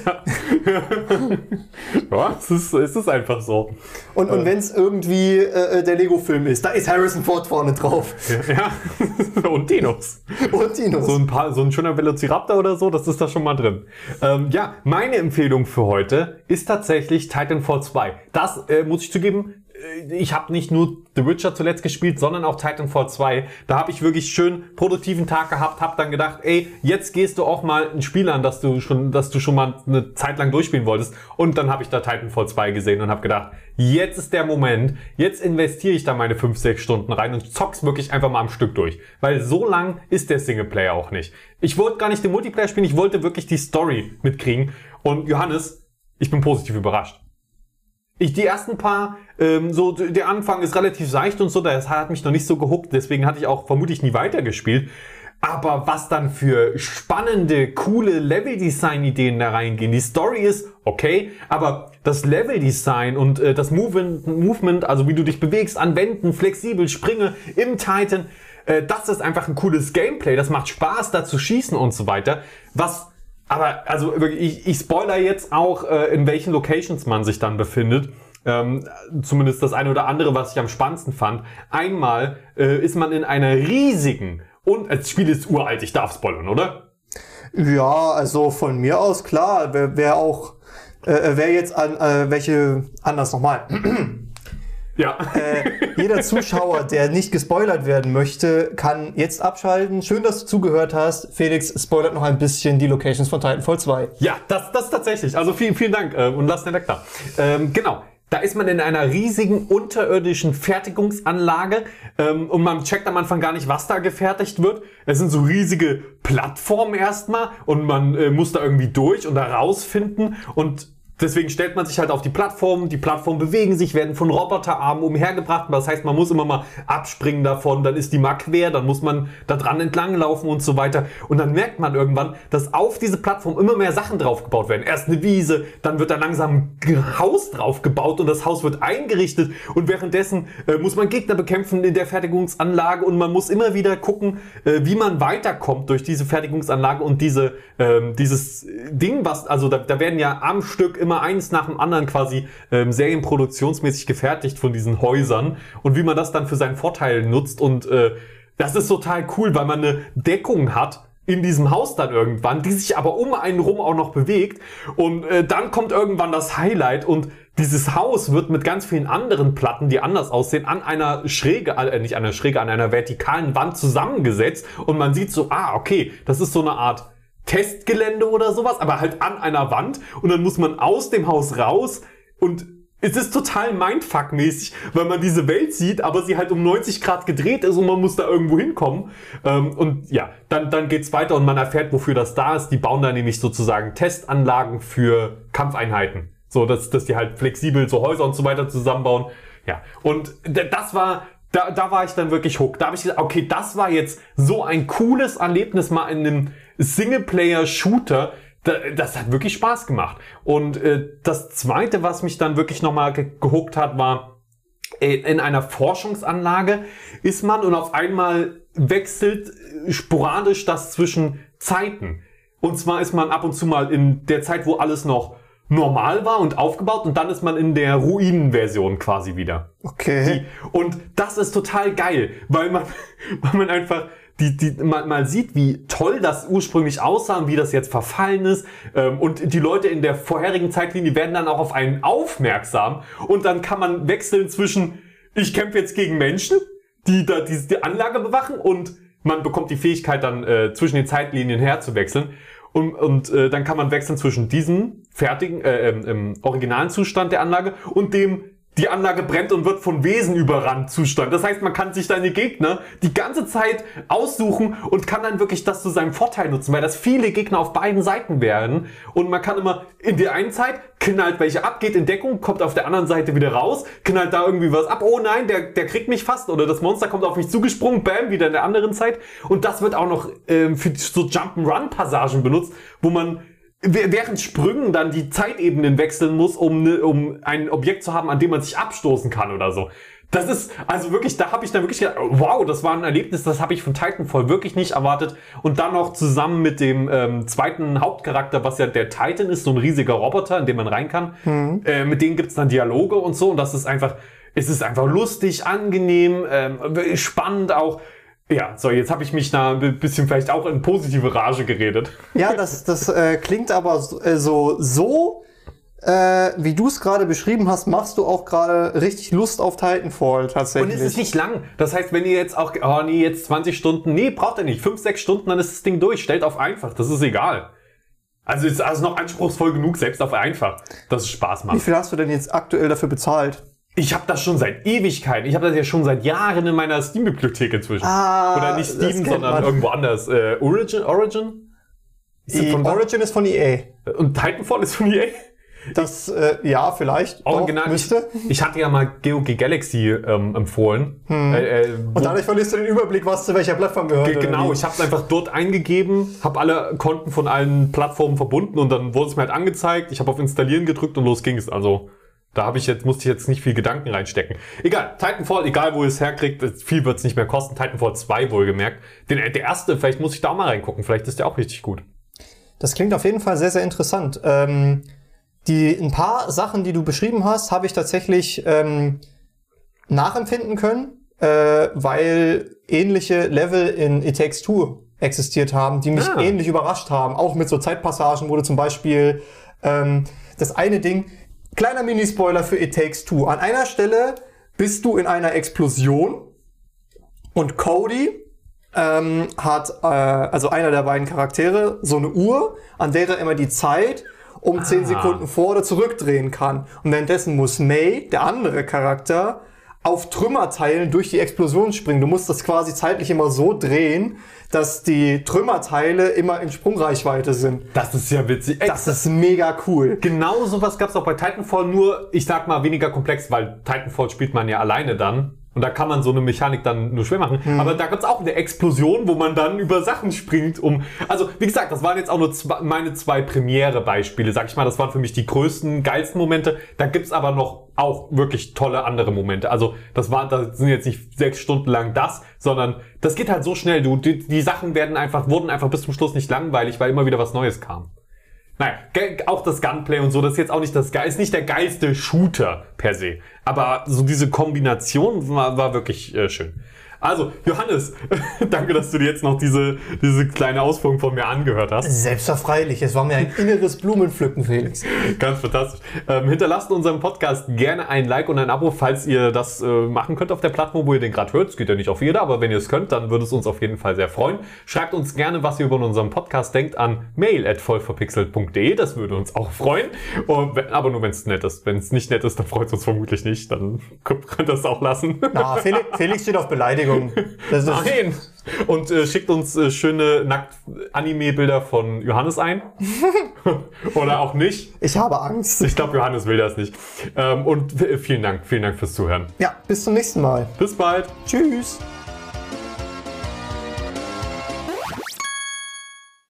S1: Ja, es ist, es ist einfach so.
S2: Und, und wenn es irgendwie äh, der Lego-Film ist, da ist Harrison Ford vorne drauf.
S1: Ja, und Dinos.
S2: Und Dinos.
S1: So ein, paar, so ein schöner Velociraptor oder so, das ist da schon mal drin. Ähm, ja, meine Empfehlung für heute ist tatsächlich Titanfall 2. Das äh, muss ich zugeben, äh, ich habe nicht nur The Witcher zuletzt gespielt, sondern auch Titanfall 2. Da habe ich wirklich schön produktiven Tag gehabt, habe dann gedacht, ey, jetzt gehst du auch mal ein Spiel an, das du schon, das du schon mal eine Zeit lang durchspielen wolltest. Und dann habe ich da Titanfall 2 gesehen und habe gedacht, jetzt ist der Moment, jetzt investiere ich da meine 5, 6 Stunden rein und zock's wirklich einfach mal am Stück durch. Weil so lang ist der Singleplayer auch nicht. Ich wollte gar nicht den Multiplayer spielen, ich wollte wirklich die Story mitkriegen. Und Johannes, ich bin positiv überrascht. Ich, die ersten paar, ähm, so der Anfang ist relativ seicht und so, das hat mich noch nicht so gehuckt, deswegen hatte ich auch vermutlich nie weitergespielt. Aber was dann für spannende, coole Level-Design-Ideen da reingehen. Die Story ist okay, aber das Level-Design und äh, das Movement, also wie du dich bewegst, anwenden, flexibel, springe im Titan, äh, das ist einfach ein cooles Gameplay. Das macht Spaß, da zu schießen und so weiter. Was aber also ich, ich spoiler jetzt auch, äh, in welchen Locations man sich dann befindet. Ähm, zumindest das eine oder andere, was ich am spannendsten fand. Einmal äh, ist man in einer riesigen und das Spiel ist uralt, ich darf spoilern, oder?
S2: Ja, also von mir aus klar, wer, wer auch, äh, wer jetzt an, äh, welche, anders nochmal.
S1: Ja.
S2: Äh, jeder Zuschauer, der nicht gespoilert werden möchte, kann jetzt abschalten. Schön, dass du zugehört hast. Felix spoilert noch ein bisschen die Locations von Titanfall 2.
S1: Ja, das, das tatsächlich. Also vielen, vielen Dank äh, und lass den Leck da. Ähm, genau. Da ist man in einer riesigen unterirdischen Fertigungsanlage ähm, und man checkt am Anfang gar nicht, was da gefertigt wird. Es sind so riesige Plattformen erstmal und man äh, muss da irgendwie durch und da rausfinden und Deswegen stellt man sich halt auf die Plattform, die Plattformen bewegen sich, werden von Roboterarmen umhergebracht. Das heißt, man muss immer mal abspringen davon, dann ist die mal quer, dann muss man da dran entlang laufen und so weiter. Und dann merkt man irgendwann, dass auf diese Plattform immer mehr Sachen draufgebaut werden. Erst eine Wiese, dann wird da langsam ein Haus draufgebaut und das Haus wird eingerichtet. Und währenddessen äh, muss man Gegner bekämpfen in der Fertigungsanlage und man muss immer wieder gucken, äh, wie man weiterkommt durch diese Fertigungsanlage und diese, ähm, dieses Ding, was, also da, da werden ja am Stück immer eins nach dem anderen quasi ähm, serienproduktionsmäßig gefertigt von diesen Häusern und wie man das dann für seinen Vorteil nutzt und äh, das ist total cool, weil man eine Deckung hat in diesem Haus dann irgendwann, die sich aber um einen rum auch noch bewegt und äh, dann kommt irgendwann das Highlight und dieses Haus wird mit ganz vielen anderen Platten, die anders aussehen, an einer Schräge, äh, nicht an einer Schräge, an einer vertikalen Wand zusammengesetzt und man sieht so, ah, okay, das ist so eine Art Testgelände oder sowas, aber halt an einer Wand und dann muss man aus dem Haus raus und es ist total Mindfuck-mäßig, weil man diese Welt sieht, aber sie halt um 90 Grad gedreht ist und man muss da irgendwo hinkommen. Ähm, und ja, dann, dann geht's weiter und man erfährt, wofür das da ist. Die bauen da nämlich sozusagen Testanlagen für Kampfeinheiten. So, dass, dass die halt flexibel so Häuser und so weiter zusammenbauen. Ja, und das war da, da war ich dann wirklich hooked. Da habe ich gesagt, okay, das war jetzt so ein cooles Erlebnis mal in einem Singleplayer-Shooter. Das hat wirklich Spaß gemacht. Und äh, das zweite, was mich dann wirklich nochmal ge gehuckt hat, war, äh, in einer Forschungsanlage ist man und auf einmal wechselt äh, sporadisch das zwischen Zeiten. Und zwar ist man ab und zu mal in der Zeit, wo alles noch normal war und aufgebaut und dann ist man in der Ruinenversion quasi wieder.
S2: Okay.
S1: Die, und das ist total geil, weil man, weil man einfach die, die, mal, mal sieht, wie toll das ursprünglich aussah und wie das jetzt verfallen ist. Ähm, und die Leute in der vorherigen Zeitlinie werden dann auch auf einen aufmerksam. Und dann kann man wechseln zwischen, ich kämpfe jetzt gegen Menschen, die da die, die Anlage bewachen und man bekommt die Fähigkeit dann äh, zwischen den Zeitlinien herzuwechseln. Und, und äh, dann kann man wechseln zwischen diesem fertigen, äh, ähm, originalen Zustand der Anlage und dem die Anlage brennt und wird von Wesen überrannt Zustand. Das heißt, man kann sich seine Gegner die ganze Zeit aussuchen und kann dann wirklich das zu seinem Vorteil nutzen, weil das viele Gegner auf beiden Seiten werden. Und man kann immer in der einen Zeit knallt welche ab, geht in Deckung, kommt auf der anderen Seite wieder raus, knallt da irgendwie was ab. Oh nein, der, der kriegt mich fast oder das Monster kommt auf mich zugesprungen, bam, wieder in der anderen Zeit. Und das wird auch noch ähm, für so Jump'n'Run-Passagen benutzt, wo man während Sprüngen dann die Zeitebenen wechseln muss, um, ne, um ein Objekt zu haben, an dem man sich abstoßen kann oder so. Das ist, also wirklich, da habe ich dann wirklich gedacht, wow, das war ein Erlebnis, das habe ich von Titanfall wirklich nicht erwartet. Und dann noch zusammen mit dem ähm, zweiten Hauptcharakter, was ja der Titan ist, so ein riesiger Roboter, in dem man rein kann. Mhm. Äh, mit denen gibt's dann Dialoge und so. Und das ist einfach, es ist einfach lustig, angenehm, ähm, spannend auch. Ja, so, jetzt habe ich mich da ein bisschen vielleicht auch in positive Rage geredet.
S2: Ja, das, das äh, klingt aber so, äh, so, so äh, wie du es gerade beschrieben hast, machst du auch gerade richtig Lust auf Titanfall tatsächlich.
S1: Und es ist nicht lang. Das heißt, wenn ihr jetzt auch, oh nee, jetzt 20 Stunden, nee, braucht ihr nicht. 5, 6 Stunden, dann ist das Ding durch. Stellt auf einfach, das ist egal. Also ist also noch anspruchsvoll genug, selbst auf einfach, dass es Spaß macht.
S2: Wie viel hast du denn jetzt aktuell dafür bezahlt?
S1: Ich habe das schon seit Ewigkeiten. Ich habe das ja schon seit Jahren in meiner Steam-Bibliothek inzwischen.
S2: Ah,
S1: Oder nicht Steam, sondern man. irgendwo anders. Äh, Origin? Origin?
S2: Ist von Origin ist von EA.
S1: Und Titanfall ist von EA?
S2: Das, äh, ja, vielleicht.
S1: Original. Doch, müsste. Ich, ich, hatte ja mal GOG Galaxy ähm, empfohlen.
S2: Hm. Äh, äh, Und dadurch verlierst du den Überblick, was zu welcher Plattform gehört.
S1: Genau, ich habe es einfach dort eingegeben, habe alle Konten von allen Plattformen verbunden und dann wurde es mir halt angezeigt. Ich habe auf Installieren gedrückt und los ging es. Also da habe ich jetzt, musste ich jetzt nicht viel Gedanken reinstecken. Egal, Titanfall, egal wo ihr es herkriegt, viel wird es nicht mehr kosten. Titanfall 2 wohlgemerkt. Den, der erste, vielleicht muss ich da auch mal reingucken, vielleicht ist der auch richtig gut.
S2: Das klingt auf jeden Fall sehr, sehr interessant. Ähm, die, ein paar Sachen, die du beschrieben hast, habe ich tatsächlich ähm, nachempfinden können, äh, weil ähnliche Level in It Takes Two existiert haben, die mich ah. ähnlich überrascht haben. Auch mit so Zeitpassagen wurde zum Beispiel ähm, das eine Ding, Kleiner Minispoiler für It Takes Two. An einer Stelle bist du in einer Explosion und Cody ähm, hat, äh, also einer der beiden Charaktere, so eine Uhr, an der er immer die Zeit um 10
S1: Ah.
S2: Sekunden vor oder zurückdrehen kann. Und währenddessen muss May, der andere Charakter, auf Trümmerteilen durch die Explosion springen. Du musst das quasi zeitlich immer so drehen, dass die Trümmerteile immer in Sprungreichweite sind.
S1: Das ist ja witzig. Ey,
S2: Das ist mega cool.
S1: Genau sowas gab es auch bei Titanfall, nur ich sag mal weniger komplex, weil Titanfall spielt man ja alleine dann. Und da kann man so eine Mechanik dann nur schwer machen. Aber da gibt's auch eine Explosion, wo man dann über Sachen springt, um. Also, wie gesagt, das waren jetzt auch nur zwei, meine zwei Premiere-Beispiele, sag ich mal. Das waren für mich die größten, geilsten Momente. Da gibt's aber noch auch wirklich tolle andere Momente. Also, das war, das sind jetzt nicht sechs Stunden lang das, sondern das geht halt so schnell. Du, die, die Sachen werden einfach, wurden einfach bis zum Schluss nicht langweilig, weil immer wieder was Neues kam. Ge- auch das Gunplay und so, das ist jetzt auch nicht das ist nicht der geilste Shooter per se. Aber so diese Kombination war, war wirklich äh, schön. Also, Johannes, danke, dass du dir jetzt noch diese, diese kleine Ausführung von mir angehört hast.
S2: Selbstverfreilich. Es war mir ein inneres Blumenpflücken, Felix.
S1: Ganz fantastisch. Ähm, hinterlasst unserem Podcast gerne ein Like und ein Abo, falls ihr das äh, machen könnt auf der Plattform, wo ihr den gerade hört. Es geht ja nicht auf jeder, aber wenn ihr es könnt, dann würde es uns auf jeden Fall sehr freuen. Schreibt uns gerne, was ihr über unseren Podcast denkt, an mail at vollverpixelt.de. Das würde uns auch freuen. Und, aber nur, wenn es nett ist. Wenn es nicht nett ist, dann freut es uns vermutlich nicht. Dann könnt könnt ihr es auch lassen.
S2: Na, Felix, Felix steht auf Beleidigung. Das ist,
S1: Nein! Und äh, schickt uns äh, schöne Nackt-Anime-Bilder von Johannes ein. Oder auch nicht.
S2: ich habe Angst.
S1: Ich glaube, Johannes will das nicht. Ähm, und v- vielen Dank, vielen Dank fürs Zuhören.
S2: Ja, bis zum nächsten Mal.
S1: Bis bald.
S2: Tschüss.